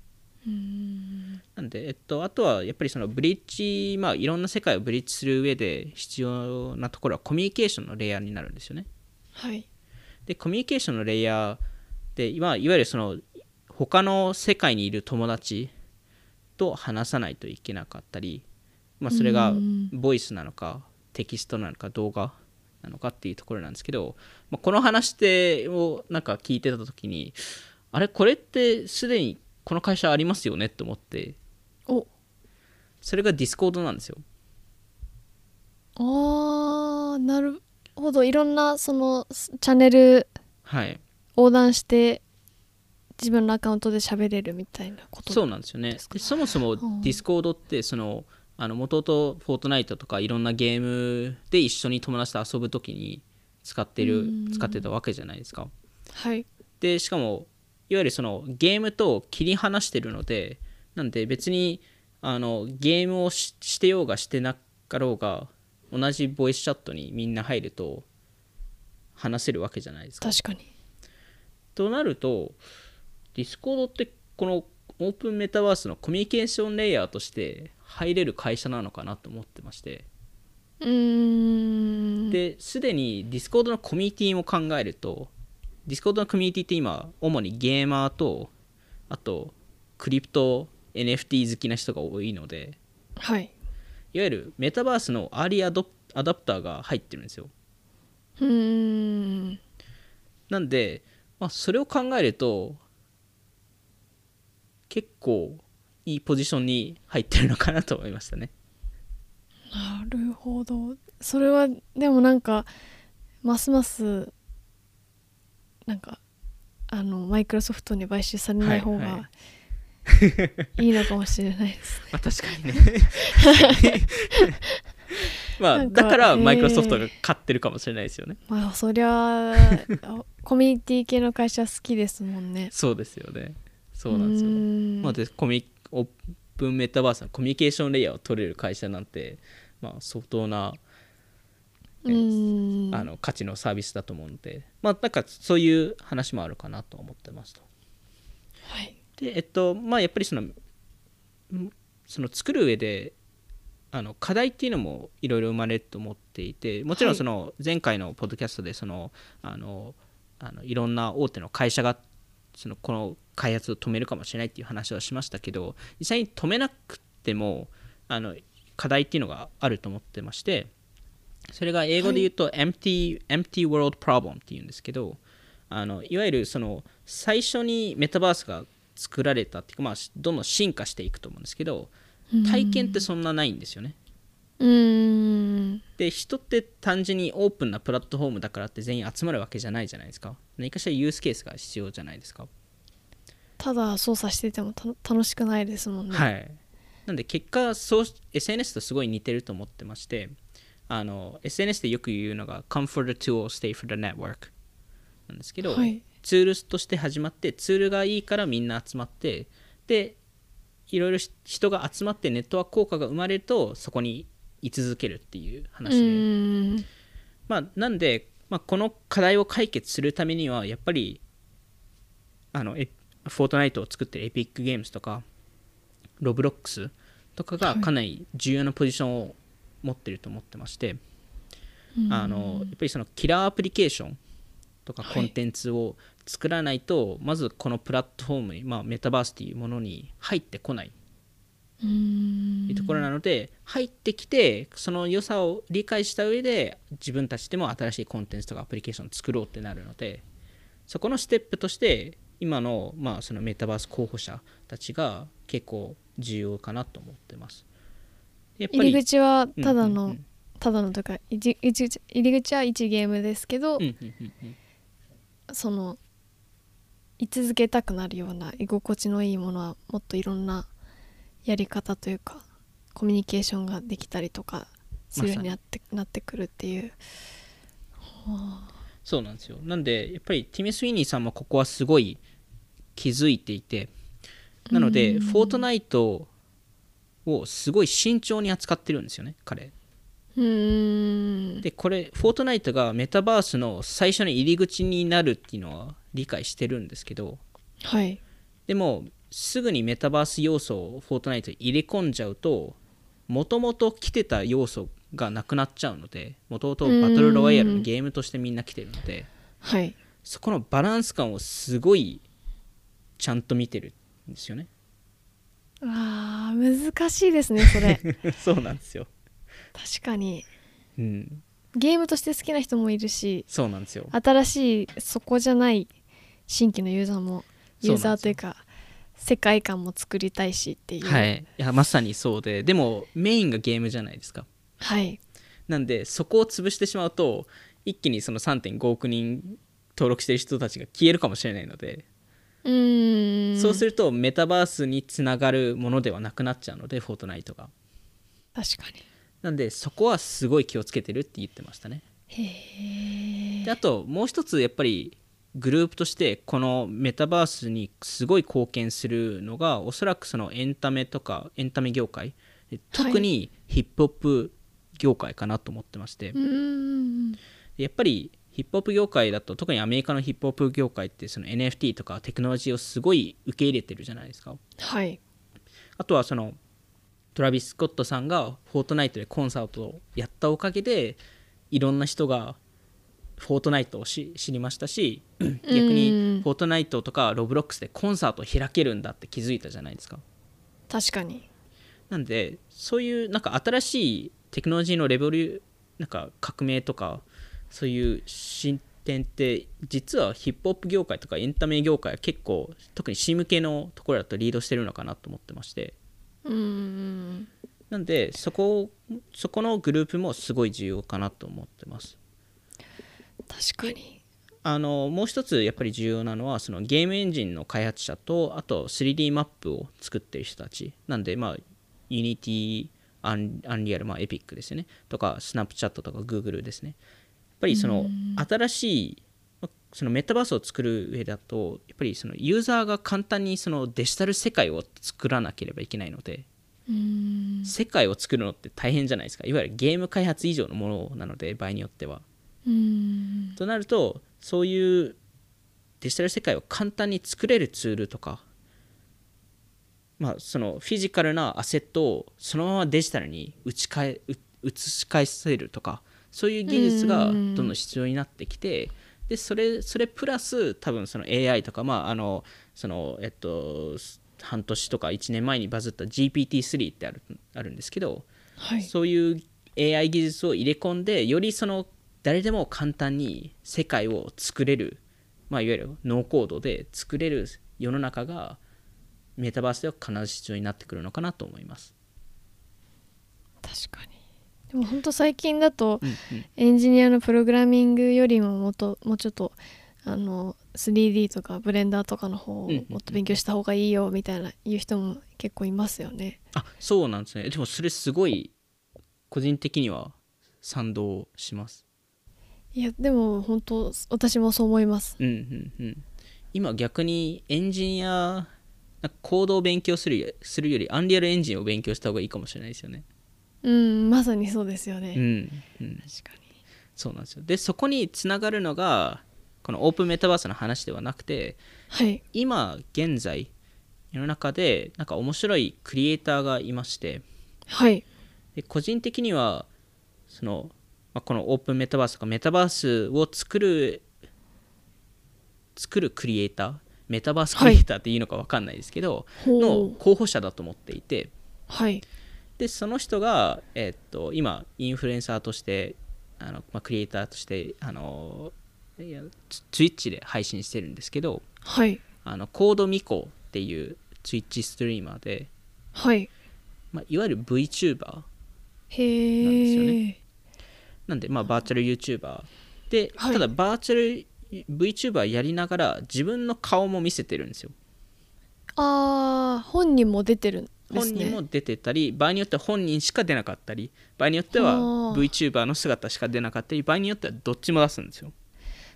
うーん。なんで、えっと、あとはやっぱりそのブリッジ、まあ、いろんな世界をブリッジする上で必要なところはコミュニケーションのレイヤーになるんですよね。はい。で、コミュニケーションのレイヤーで、今いわゆるその他の世界にいる友達と話さないといけなかったり、まあ、それがうん。ボイスなのかテキストなのか動画なのかっていうところなんですけど、まあ、この話でをなんか聞いてた時にあれ？これってすでにこの会社ありますよねって思ってお。それがディスコードなんですよ。あーなるほど。いろんなそのチャンネルはい。横断して自分のアカウントで喋れるみたいなことそうなんですよね。そもそもんディスコードってそのあの元々フォートナイトとかいろんなゲームで一緒に友達と遊ぶ時に使ってるうん。使ってたわけじゃないですか。はい。でしかもいわゆるそのゲームと切り離してるのでなんで別にあのゲームをししてようがしてなかろうが同じボイスチャットにみんな入ると話せるわけじゃないですか。確かに。となるとディスコードってこのオープンメタバースのコミュニケーションレイヤーとして入れる会社なのかなと思ってまして。うーん。ですでにディスコードのコミュニティも考えるとディスコードのコミュニティって今主にゲーマーとあとクリプト NFT 好きな人が多いのではい。いわゆるメタバースのアーリーアドアダプターが入ってるんですよ。うーん。なんで、まあ、それを考えると結構いいポジションに入ってるのかなと思いましたね。なるほど。それはでもなんかますますなんかあのマイクロソフトに買収されない方はいはがいいのかもしれないですね。まあ確かにね。まあだからえーマイクロソフトが買ってるかもしれないですよね、まあそりゃあコミュニティ系の会社好きですもんね。そうですよねそうなんですよ。まあ、でコミュオープンメタバースのコミュニケーションレイヤーを取れる会社なんて、まあ、相当なあの価値のサービスだと思うので、まあ、なんかそういう話もあるかなと思ってますと。はい。でえっとまあやっぱりそのんその作る上であの課題っていうのもいろいろ生まれると思っていてもちろはいんその前回のポッドキャストでそのあのあのいろんな大手の会社がそのこの開発を止めるかもしれないっていう話はしましたけど実際に止めなくてもあの課題っていうのがあると思ってましてそれが英語で言うと、empty, empty world problem っていうんですけどあのいわゆるその最初にメタバースが作られたっていうか、まあ、どんどん進化していくと思うんですけど体験ってそんなないんですよね。うーん。で人って単純にオープンなプラットフォームだからって全員集まるわけじゃないじゃないですか何かしらユースケースが必要じゃないですか、ただ操作しててもた楽しくないですもんね。はい。なんで結果そう SNS とすごい似てると思ってましてあの SNS でよく言うのが come for the tool stay for the network なんですけど、はい。ツールとして始まってツールがいいからみんな集まってでいろいろし人が集まってネットワーク効果が生まれるとそこに居続けるっていうう話で、まあ、なんで、まあ、この課題を解決するためにはやっぱりあのエフォートナイトを作ってるエピックゲームズとかロブロックスとかがはい。かなり重要なポジションを持ってると思ってまして、あのやっぱりそのキラーアプリケーションとかはい。コンテンツを作らないと、まずこのプラットフォームに、まあ、メタバースっていうものに入ってこないいうところなので、入ってきてその良さを理解した上で自分たちでも新しいコンテンツとかアプリケーションを作ろうってなるのでそこのステップとして今の,、まあそのメタバース候補者たちが結構重要かなと思ってます。やっぱり入り口はただの、うんうんただのとか入り口は1ゲームですけど、うんうんうんうん。その居続けたくなるような居心地のいいものはもっといろんなやり方というかコミュニケーションができたりとかするようになって,、なってくるっていう。はあ。そうなんですよ。なんでやっぱりティム・スウィーニーさんもここはすごい気づいていてなのでうん。フォートナイトをすごい慎重に扱ってるんですよね彼。うーん。でこれフォートナイトがメタバースの最初の入り口になるっていうのは理解してるんですけどはい。でもすぐにメタバース要素をフォートナイトに入れ込んじゃうともともと来てた要素がなくなっちゃうのでもともとバトルロワイヤルのゲームとしてみんな来てるのではい。そこのバランス感をすごいちゃんと見てるんですよね。あー難しいですねそれ。そうなんですよ。確かに。うん。ゲームとして好きな人もいるしそうなんですよ。新しいそこじゃない新規のユーザーもユーザーというか世界観も作りたいしっていう。はい。いやまさにそうで。でもメインがゲームじゃないですか。はい。なんでそこを潰してしまうと一気にその3.5億人登録してる人たちが消えるかもしれないので、うーん。そうするとメタバースにつながるものではなくなっちゃうのでフォートナイトが。確かに。なんでそこはすごい気をつけてるって言ってましたね。へえであともう一つやっぱりグループとしてこのメタバースにすごい貢献するのがおそらくそのエンタメとかエンタメ業界え特にヒップホップ業界かなと思ってまして、うーんやっぱりヒップホップ業界だと特にアメリカのヒップホップ業界ってその NFT とかテクノロジーをすごい受け入れてるじゃないですか。はい。あとはそのトラビス・スコットさんがフォートナイトでコンサートをやったおかげでいろんな人がフォートナイトをし知りましたし 逆にフォートナイトとかロブロックスでコンサートを開けるんだって気づいたじゃないですか。確かに。なんでそういうなんか新しいテクノロジーのレベルなんか革命とかそういう進展って実はヒップホップ業界とかエンタメ業界は結構特に C 向けのところだとリードしてるのかなと思ってまして。うーんなんでそこそこのグループもすごい重要かなと思ってます確かに。あのもう一つやっぱり重要なのはそのゲームエンジンの開発者とあと 3D マップを作ってる人たち。なんでまあ Unity アンアンリアル、まあ、エピックですよね。とか Snapchat とか Google ですね。やっぱりその新しいまあそのメタバースを作る上だとやっぱりそのユーザーが簡単にそのデジタル世界を作らなければいけないので世界を作るのって大変じゃないですか。いわゆるゲーム開発以上のものなので場合によってはとなるとそういうデジタル世界を簡単に作れるツールとかまあそのフィジカルなアセットをそのままデジタルに打ち替えう移し返せるとかそういう技術がどんどん必要になってきてでそれそれプラス多分その AI とかまああのそのえっと半年とか1年前にバズった GPT-3 ってあるあるんですけど、はい。そういう AI 技術を入れ込んでよりその誰でも簡単に世界を作れる、まあ、いわゆるノーコードで作れる世の中がメタバースでは必ず必要になってくるのかなと思います。確かにでも本当最近だとうんうんエンジニアのプログラミングよりももっともうちょっとあの 3D とかブレンダーとかの方をもっと勉強した方がいいよみたいな言う人も結構いますよね。あそうなんですねでもそれすごい個人的には賛同します。いやでも本当私もそう思います。うんうんうん、今逆にエンジニアなんかコードを勉強するするよりアンリアルエンジンを勉強した方がいいかもしれないですよね。うんまさにそうですよね。うんうん、確かに。そうなんですよでそこにつながるのがこのオープンメタバースの話ではなくてはい今現在世の中でなんか面白いクリエイターがいましてはいで個人的にはその、まあ、このオープンメタバースとかメタバースを作る作るクリエイターメタバースクリエイターっていうのか分かんないですけど、ほう。の候補者だと思っていて。はい。でその人が、えっと今インフルエンサーとしてあの、まあ、クリエイターとしてあのいやツツイッチで配信してるんですけどはい。あのコードミコっていうツイッチストリーマーで、はい。まあ、いわゆる VTuber へなんですよえ、ねなんで、まあ、バーチャル YouTuber で、はい。ただバーチャル VTuber やりながら自分の顔も見せてるんですよ。ああ本人も出てるんですね。本人も出てたり場合によっては本人しか出なかったり場合によってははあ VTuber の姿しか出なかったり場合によってはどっちも出すんですよ。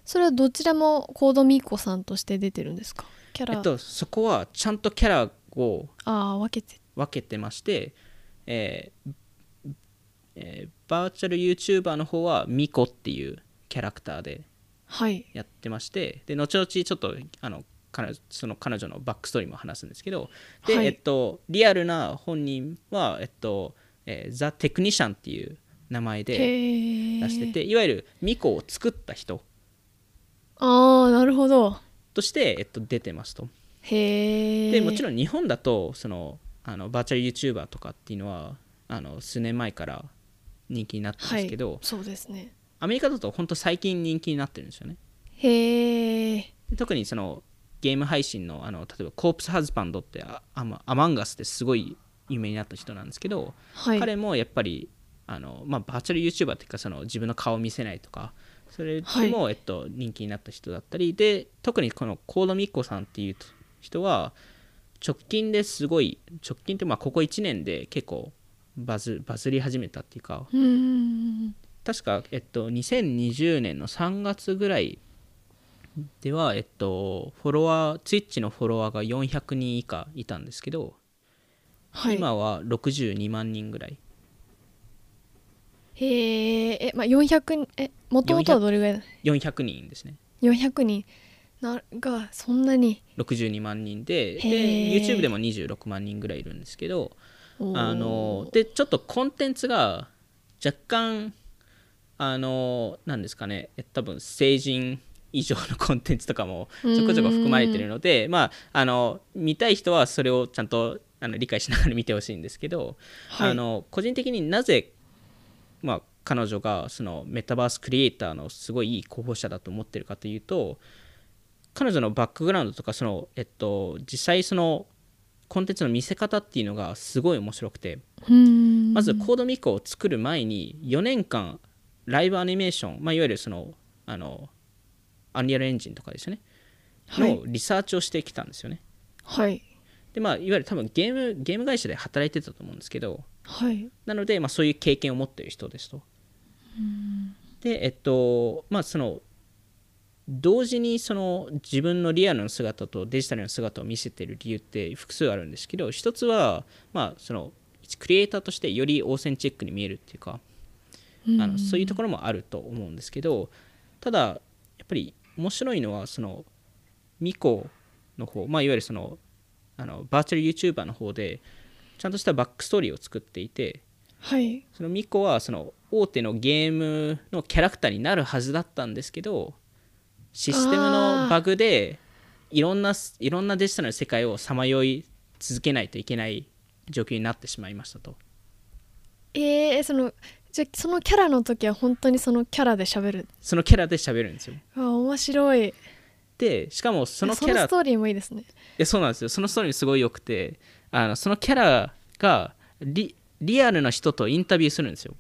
それはどちらもコードミーコさんとして出てるんですか？キャラ、えっとそこはちゃんとキャラをああ分けて。分けてまして、えーえーバーチャル YouTuber の方はミコっていうキャラクターではい。やってましてで後々ちょっとあの彼女その彼女のバックストーリーも話すんですけどで、はい。えっと、リアルな本人は、えっとえー、ザ・テクニシャンっていう名前で出してていわゆるミコを作った人ああなるほど。として、えっと、出てますと。へえでもちろんん日本だとそのあのバーチャル YouTuber とかっていうのはあの数年前から人気になってるんですけど、はい、そうですね。アメリカだと本当最近人気になってるんですよね。へえで特にそのゲーム配信のあの例えばコープスハズバンドってあアマアマンガスってすごい有名になった人なんですけど、はい。彼もやっぱりあの、まあ、バーチャル YouTuber っていうかその自分の顔を見せないとかそれでも、えっと、人気になった人だったりで特にこのコードミッコさんっていう人は直近ですごい直近ってまあここ1年で結構バズバズり始めたっていうか。うーん。確か、えっと、2020年の3月ぐらいでは、えっと、フォロワー、ツイッチのフォロワーが400人以下いたんですけど、はい。今は62万人ぐらい。へええまあ400えもともとはどれぐらい？だ400人ですね。400人。ながそんなに。62万人で、で、YouTube でも26万人ぐらいいるんですけど、あの、で、ちょっとコンテンツが若干、あの、なんですかね、え多分成人以上のコンテンツとかもちょこちょこ含まれてるので、まあ、あの、見たい人はそれをちゃんとあの理解しながら見てほしいんですけど、はい。あの個人的になぜ、まあ、彼女がそのメタバースクリエイターのすごいいい候補者だと思ってるかというと彼女のバックグラウンドとかその、えっと、実際そのコンテンツの見せ方っていうのがすごい面白くてまずコードミコを作る前に4年間ライブアニメーション、まあ、いわゆるそのあのアンリアルエンジンとかですよね。はい。のリサーチをしてきたんですよね、はい。でまあいわゆる多分ゲームゲーム会社で働いてたと思うんですけどはい。なので、まあ、そういう経験を持っている人ですと。でえっとまあその同時にその自分のリアルの姿とデジタルの姿を見せている理由って複数あるんですけど一つはまあそのクリエイターとしてよりオーセンチックに見えるっていうかあのそういうところもあると思うんですけどただやっぱり面白いのはそのミコの方、まあ、いわゆるそのあのバーチャル YouTuber の方でちゃんとしたバックストーリーを作っていてはい。そのミコはその大手のゲームのキャラクターになるはずだったんですけどシステムのバグでいろんないろんなデジタルの世界をさまよい続けないといけない状況になってしまいましたと。えー、そのじゃあそのキャラの時は本当にそのキャラで喋る？そのキャラで喋るんですよ。あ面白い。でしかもそのキャラそのストーリーもいいですね。いやそうなんですよ。そのストーリーすごい良くてあのそのキャラがリリアルな人とインタビューするんですよ。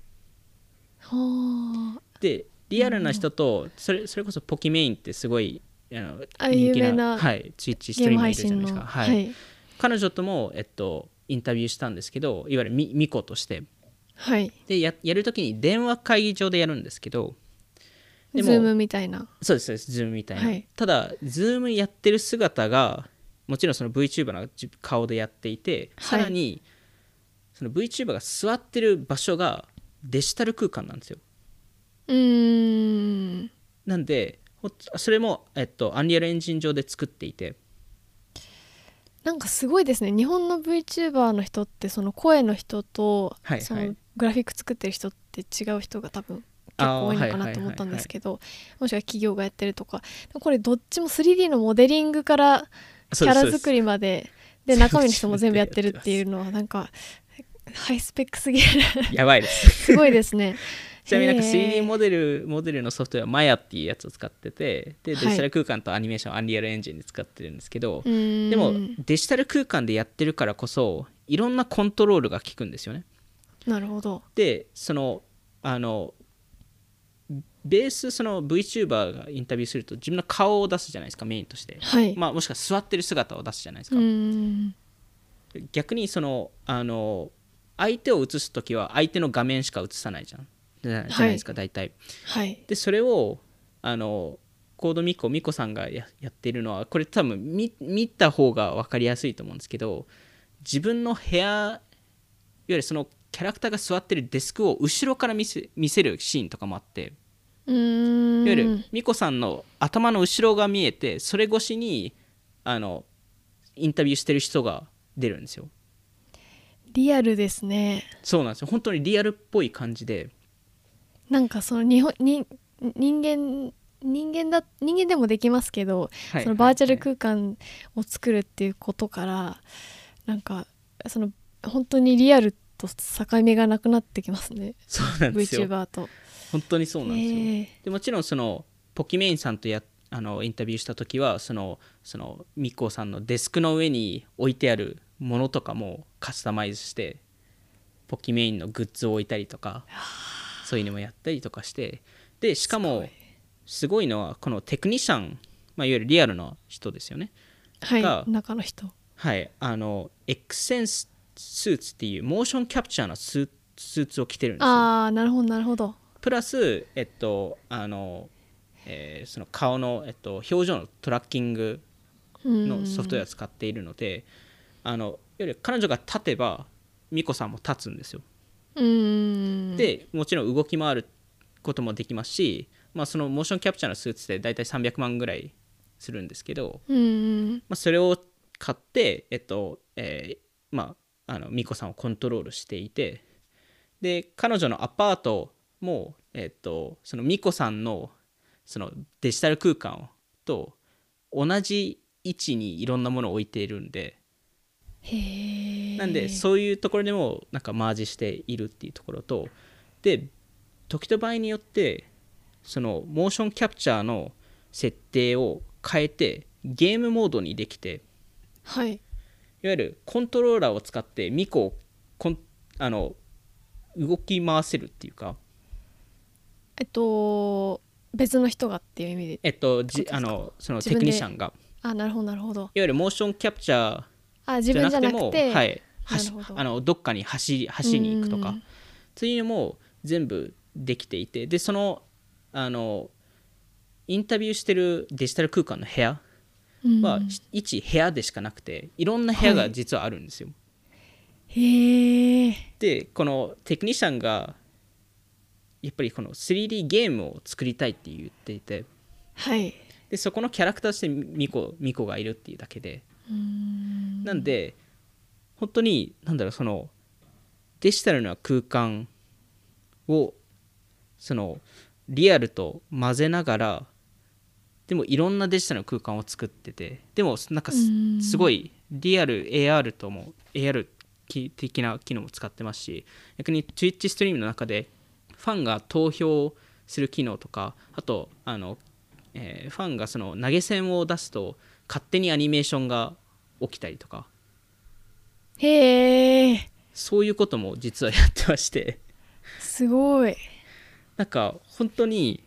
はでリアルな人とそれそれこそポキメインってすごいあのあ人気なはい、ツイッチストリーマーいるじゃないですか、信の。はい。彼女とも、えっと、インタビューしたんですけどいわゆるミミコとして。はい。でややるときに電話会議上でやるんですけどでもズームみたいな。そうですそうですズームみたいな、はい。ただズームやってる姿がもちろんその VTuber の顔でやっていてはい。さらに、その VTuber が座ってる場所がデジタル空間なんですようーん。なんでほそれも、えっと、アンリアルエンジン上で作っていて。なんかすごいですね。日本の VTuber の人ってその声の人と、はいはい。そのグラフィック作ってる人って違う人が多分結構多いのかなと思ったんですけどもしくは企業がやってるとか。これどっちも 3D のモデリングからキャラ作りりまでで中身の人も全部やってるっていうのはなんかハイスペックすぎる。やばいです。すごいですねちなみになんかへー。3D モデルモデルのソフトウェアマヤっていうやつを使っててでデはい。ジタル空間とアニメーション、アンリアルエンジンで使ってるんですけどでもデジタル空間でやってるからこそいろんなコントロールが効くんですよね。なるほど。でそのあのベースその VTuber がインタビューすると自分の顔を出すじゃないですかメインとして、はい、まあ、もしくは座ってる姿を出すじゃないですうか、逆にそのあの相手を映す時は相手の画面しか映さないじゃんじゃないですか、大体。はい。でそれをあのコードミコミコさんがややってるのはこれ多分見見た方が分かりやすいと思うんですけど自分の部屋いわゆるそのキャラクターが座ってるデスクを後ろから見せ見せるシーンとかもあっていわゆるミコさんの頭の後ろが見えてそれ越しにあのインタビューしてる人が出るんですよ。リアルですね。そうなんですよ。本当にリアルっぽい感じでなんかその日本に人間人間だ人間でもできますけど、はいそのバーチャルはい空間を作るっていうことから、なんかその本当にリアルと境目がなくなってきますね。そうなんですよ。VTuber と。本当にそうなんですよ、へー。でもちろんそのポキメインさんとやあのインタビューした時はそのそのミコさんのデスクの上に置いてあるものとかもカスタマイズしてポキメインのグッズを置いたりとかそういうのもやったりとかしてでしかもすごいのはこのテクニシャン、まあ、いわゆるリアルな人ですよねはいが中の人。はいあの X センススーツっていうモーションキャプチャーのスースーツを着てるんですよああなるほどなるほど。プラス、えっとあのえーその顔の、えっと、表情のトラッキングのソフトウェアを使っているので、あのいわゆる彼女が立てばミコさんも立つんですよ。でもちろん動き回ることもできますし、まあ、そのモーションキャプチャーのスーツって大体300万ぐらいするんですけど、まあ、それを買って、えっとえーまあ、あのミコさんをコントロールしていてで彼女のアパートも、えっと、そのミコさんのそのデジタル空間と同じ位置にいろんなものを置いているんで。なんでそういうところでもなんかマージしているっていうところとで時と場合によってそのモーションキャプチャーの設定を変えてゲームモードにできてはい。いわゆるコントローラーを使ってミコをコンあの動き回せるっていうか、えっと別の人がっていう意味でえっと、じあのそのテクニシャンが。あなるほどなるほど。いわゆるモーションキャプチャーあ自じゃ分じゃなくてはい、あのどっかに走り走りに行くとか。うん。そういうのも全部できていてでそのあのインタビューしてるデジタル空間の部屋うん。は一部屋でしかなくていろんな部屋が実はあるんですよ。へえでこのテクニシャンがやっぱりこの 3D ゲームを作りたいって言っていて。はい。でそこのキャラクターとしてミコミコがいるっていうだけでなんで本当になんだろうそのデジタルな空間をそのリアルと混ぜながらでもいろんなデジタルな空間を作っててでもなんかすごいリアル AR とも AR 的な機能も使ってますし逆に Twitch ストリームの中でファンが投票する機能とかあとあの、えーファンがその投げ銭を出すと勝手にアニメーションが起きたりとか。へえそういうことも実はやってまして。すごい。なんか本当に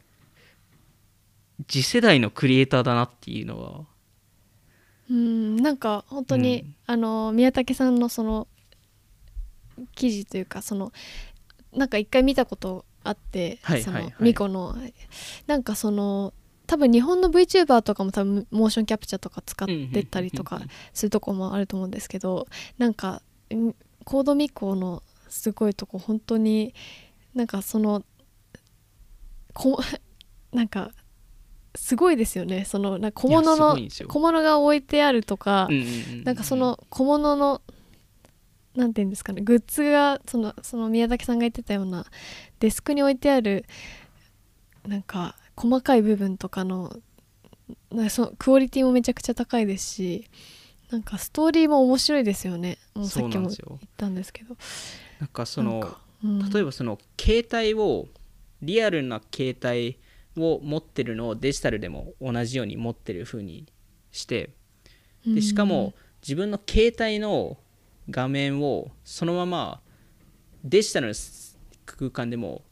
次世代のクリエイターだなっていうのは。うんなんか本当に、うん。あの宮武さんのその記事というかそのなんか一回見たことあって、そのはいはい。はいミコの。なんかその多分日本の VTuber とかも多分モーションキャプチャーとか使ってたりとかするとこもあると思うんですけどなんかんコードミコのすごいとこ本当になんかそのこ なんかすごいですよね。そのなんか小物の小物が置いてあるとか、うんうんうんなんかその小物のなんていうんですかねグッズがそのその宮崎さんが言ってたようなデスクに置いてあるなんか細かい部分とかのなんかそのクオリティもめちゃくちゃ高いですしなんかストーリーも面白いですよね。もうさっきも言ったんですけど。なんかその例えばその携帯をリアルな携帯を持ってるのをデジタルでも同じように持ってる風にしてでしかも自分の携帯の画面をそのままデジタルの空間でも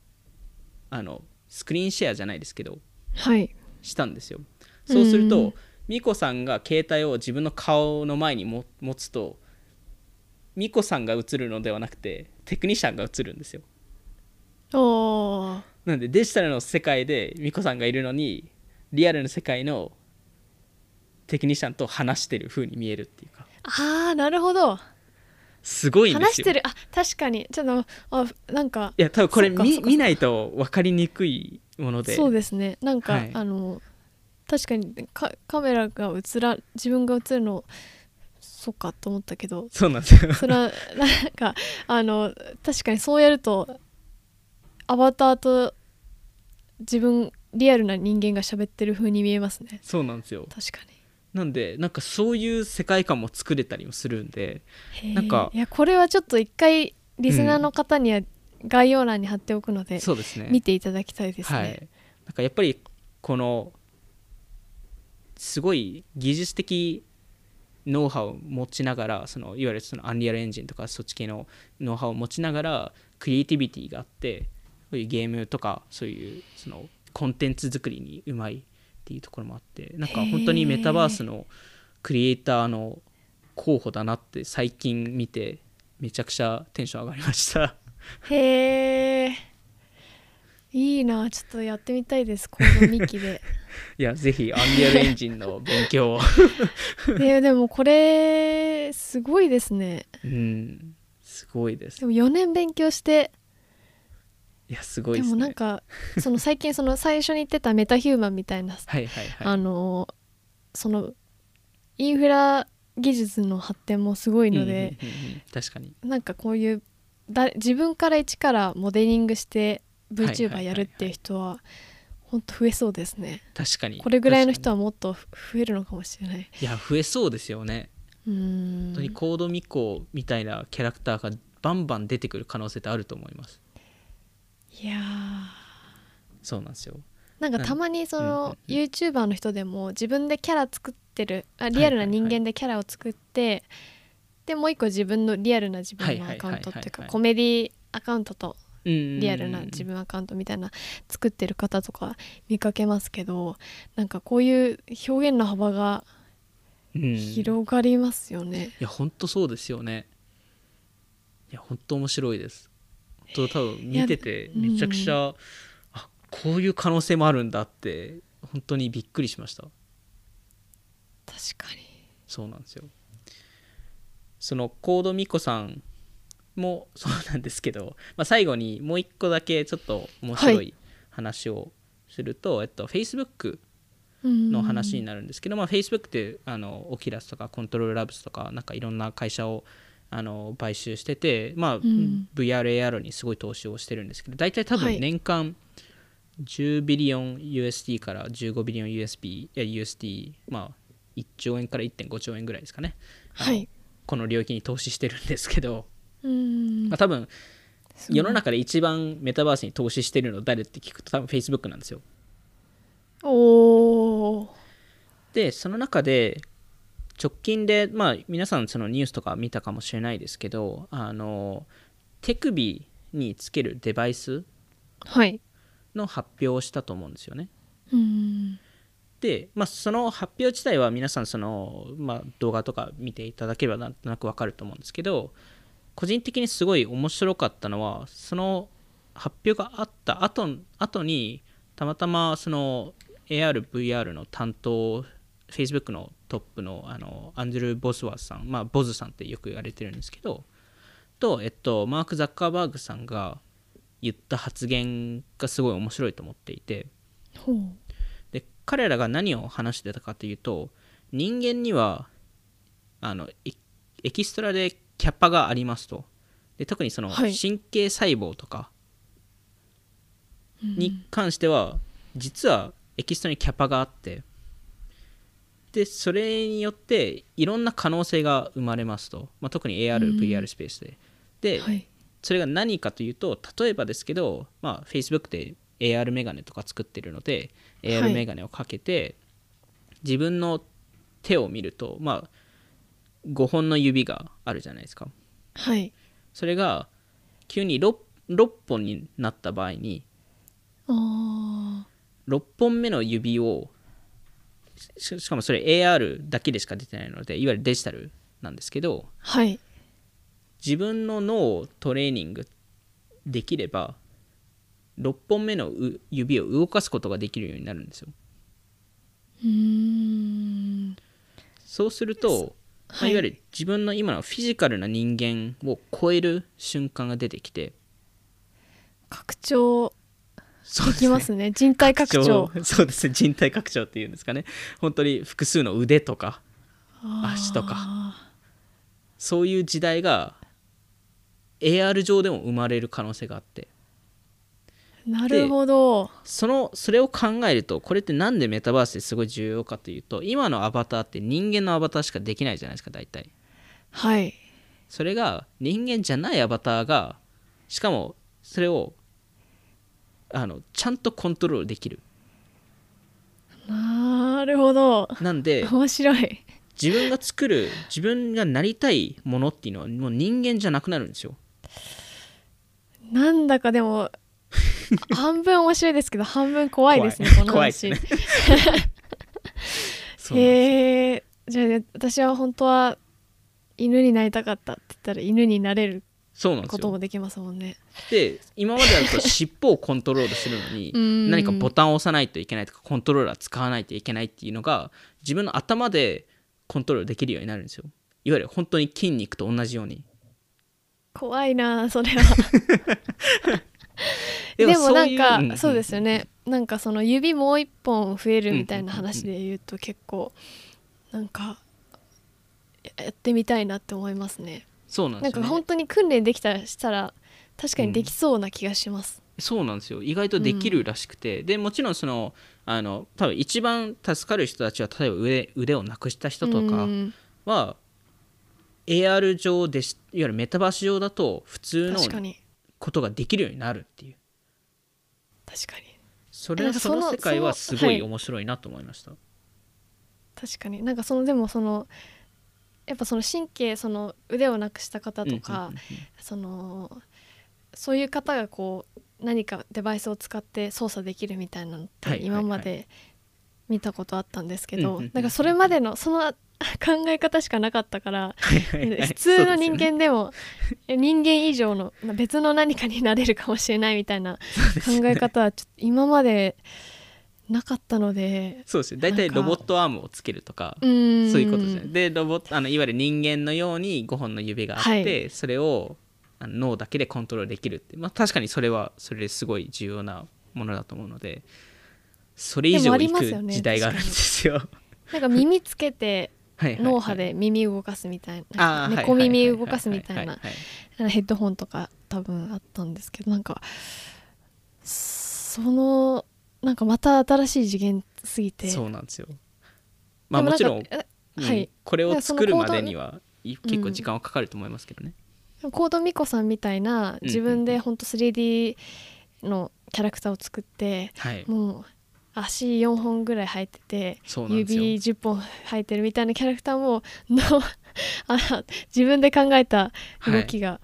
あのスクリーンシェアじゃないですけどはい。したんですよ。そうするうんとミコさんが携帯を自分の顔の前にも持つとミコさんが映るのではなくてテクニシャンが映るんですよ。なんでデジタルの世界でミコさんがいるのにリアルの世界のテクニシャンと話してる風に見えるっていうか。あーなるほどすごいんですよ。話してる。あ確かに。ちょっとあなんかいや多分これ見見ないと分かりにくいもので。そうですね。なんか、はい。あの確かにカカメラが映ら自分が映るのそっかと思ったけど。そうなんですよ。それは なんかあの確かにそうやるとアバターと自分リアルな人間が喋ってる風に見えますね。そうなんですよ。確かなんでなんかそういう世界観も作れたりもするんでになんかいやこれはちょっと一回リスナーの方には概要欄に貼っておくので、そうですね。見ていただきたいですね、はい、なんかやっぱりこのすごい技術的ノウハウを持ちながらそのいわゆるそのアンリアルエンジンとかそっち系のノウハウを持ちながらクリエイティビティがあってそういうゲームとかそういうそのコンテンツ作りにうまいっていうところもあってなんか本当にメタバースのクリエイターの候補だなって最近見てめちゃくちゃテンション上がりました。へえいいなちょっとやってみたいですコードミキで いやぜひアンリアルエンジンの勉強を えでもこれすごいですねうん、すごいですで。も4年勉強していや、すごいでね。もなんか その最近その最初に言ってたメタヒューマンみたいな、はいはいはい。あのそのインフラ技術の発展もすごいので、うんうんうんうん確かに。なんかこういうだ自分から一からモデリングして VTuber いやるっていう人は本当増えそうですね確かに。これぐらいの人は。はもっと増えるのかもしれないいや、増えそうですよね。うーん本当にコードミコみたいなキャラクターがバンバン出てくる可能性ってあると思います。いやー。そうなんですよ。なんかたまにその、YouTuber の人でも自分でキャラ作ってるあリアルな人間でキャラを作って、でもう一個自分のリアルな自分のアカウントっていうかコメディアカウントとリリアルな自分アカウントみたいな作ってる方とか見かけますけどなんかこういう表現の幅が広がりますよね。や本当そうですよね。いや本当面白いです本当多分見ててめちゃくちゃ、あこういう可能性もあるんだって本当にびっくりしました。確かに。そうなんですよ。そのコードミコさんもそうなんですけど、まあ、最後にもう一個だけちょっと面白はい。話をすると、えっと Facebook のの話になるんですけど、まあ、Facebook ってあのオキラスとかコントロールラブスとかなんかいろんな会社をあの買収してて、まあん。VRAR にすごい投資をしてるんですけど大体多分はい。年間10ビリオン USD から15ビリオン USB いや USD、まあ、1兆円から1.5兆円ぐらいですかね、はい。この領域に投資してるんですけど、うん。まあ、多分世の中で一番メタバースに投資してるの誰って聞くと多分 Facebook なんですよ。おー。でその中で直近でまあ皆さんそのニュースとか見たかもしれないですけどあの手首につけるデバイスはい。の発表をしたと思うんですよね。うん。で、まあ、その発表自体は皆さんその、まあ、動画とか見ていただければなんとなくわかると思うんですけど個人的にすごい面白かったのはその発表があった後後にたまたまその ARVR の担当 Facebook のトップのあのアンドルー・ボスワースさん、まあ、ボズさんってよく言われてるんですけどと、えっと、マーク・ザッカーバーグさんが言った発言がすごい面白いと思っていてで彼らが何を話してたかというと人間にはあのエエキストラでキャパがありますと。で特にそのはい。神経細胞とかに関しては、実はエキストラにキャパがあってでそれによっていろんな可能性が生まれますと、まあ、特に AR、うん。VR スペースで。で、はい。それが何かというと例えばですけど、まあ、Facebook で AR メガネとか作ってるのではい。AR メガネをかけて、自分の手を見ると、まあ、5本の指があるじゃないですか。はい。それが急に 6, 6本になった場合にあ6本目の指をししかもそれ AR だけでしか出てないのでいわゆるデジタルなんですけどーはい。自分の脳をトレーニングできれば6本目のう指を動かすことができるようになるんですよ。うーん。そうすると、まあはい。いわゆる自分の今のフィジカルな人間を超える瞬間が出てきて拡張できますね。人体拡張。そうですね。人体拡張っていうんですかね。本当に複数の腕とか足とか。あそういう時代が AR 上でも生まれる可能性があって。ーなるほど。そのそれを考えるとこれってなんでメタバースですごい重要かというと今のアバターって人間のアバターしかできないじゃないですか大体。はい。それが人間じゃないアバターがしかもそれをあのちゃんとコントロールできる。なるほど。なんで面白い。自分が作る自分がなりたいものっていうのはもう人間じゃなくなるんですよ。なんだかでも 半分面白いですけど半分怖いですね怖い。この話、怖いです そうへえじゃあ私は本当は犬になりたかったって言ったら犬になれるそうなんですよ。こともできますもんね。で今までだと尻尾をコントロールするのに うん。何かボタンを押さないといけないとかコントローラー使わないといけないっていうのが自分の頭でコントロールできるようになるんですよ。いわゆる本当に筋肉と同じように。怖いなそれは。でもないんかん。そうですよね。なんかその指もう一本増えるみたいな話で言うと結構なんかややってみたいなって思いますねそうなんですよ、ね、なんか本当に訓練できたらしたら確かにできそうな気がします、そうなんですよ。意外とできるらしくて、でもちろんそのあの多分一番助かる人たちは例えば腕腕をなくした人とかうん。は AR 上でしいわゆるメタバース上だと普通のことができるようになるっていう。確かに。それなんかその世界はすごい。面白いなと思いました、確かに。なんかそのでもそのやっぱその神経その腕をなくした方とか、そのそういう方がこう何かデバイスを使って操作できるみたいなのって今まで見たことあったんですけど、なんかそれまでのその 考え方しかなかったから 普通の人間でも人間以上の別の何かになれるかもしれないみたいな考え方はちょっと今までなかったのでそうですよ大体ロボットアームをつけるとかそういうことですね。でロボットあのいわゆる人間のように5本の指があって、はい。それを脳だけでコントロールできるって、まあ、確かにそれはそれですごい重要なものだと思うのでそれ以上いく時代があるんですよ。なんか耳つけて 脳波で耳動かすみたいあなー猫耳動かすみたいなヘッドホンとか多分あったんですけどなんかそのなんかまた新しい次元すぎて。そうなんですよ。まあでもちろん、はい。これを作るまでにはい結構時間はかかると思いますけどね。コードミコさんみたいな自分でほんと 3D のキャラクターを作ってはい、もう足4本ぐらい生えてて指10本生えてるみたいなキャラクターも のあ自分で考えた動きが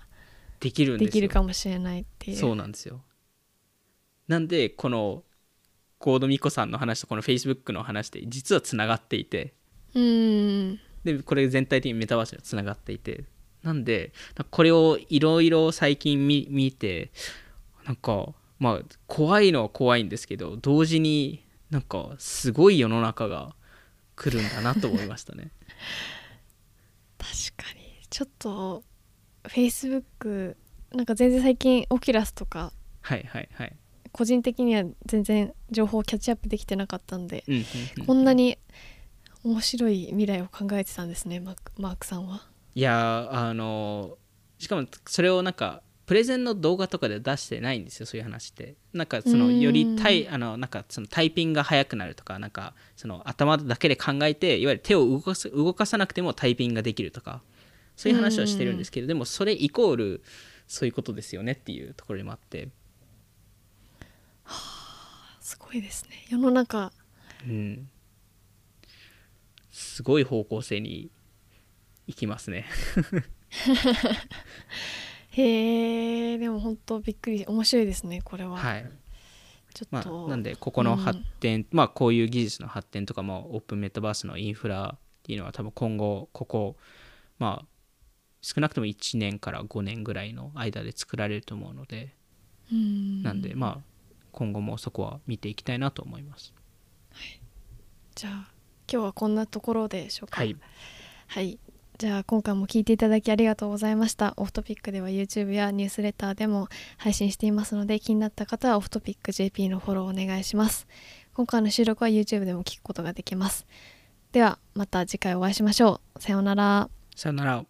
できるんできるかもしれないっていう。そうなんですよ。なんでこのコードミコさんの話とこの Facebook の話で実はつながっていて。うーん。でこれ全体的にメタバースにつながっていて。なんでこれをいろいろ最近見見てなんかまあ怖いのは怖いんですけど同時になんかすごい世の中が来るんだなと思いましたね。確かに。ちょっと Facebook なんか全然最近オキュラスとかはいはいはい、個人的には全然情報をキャッチアップできてなかったんで、うんうんうんこんなに面白い未来を考えてたんですねマークマークさんは。いやーあのしかもそれをなんかプレゼンの動画とかで出してないんですよそういう話って。なんかそのうん。よりタイあのなんかそのタイピングが速くなるとかなんかその頭だけで考えていわゆる手を動かす動かさなくてもタイピングができるとかそういう話をしてるんですけどでもそれイコールそういうことですよねっていうところでもあってすごいですね。世の中。うん。すごい方向性に行きますね。へえでも本当びっくり面白いですねこれは、はい。まちょっと、あ、なんでここの発展、まあこういう技術の発展とかもオープンメタバースのインフラっていうのは多分今後ここまあ少なくとも1年から5年ぐらいの間で作られると思うので、うん。なんでまあ今後もそこは見ていきたいなと思います。じゃあ今日はこんなところでしょうか。はい。はい。じゃあ今回も聞いていただきありがとうございました。オフトピックでは YouTube やニュースレターでも配信していますので気になった方はオフトピック JP のフォローお願いします。今回の収録は YouTube でも聞くことができます。ではまた次回お会いしましょう。さようなら。さよなら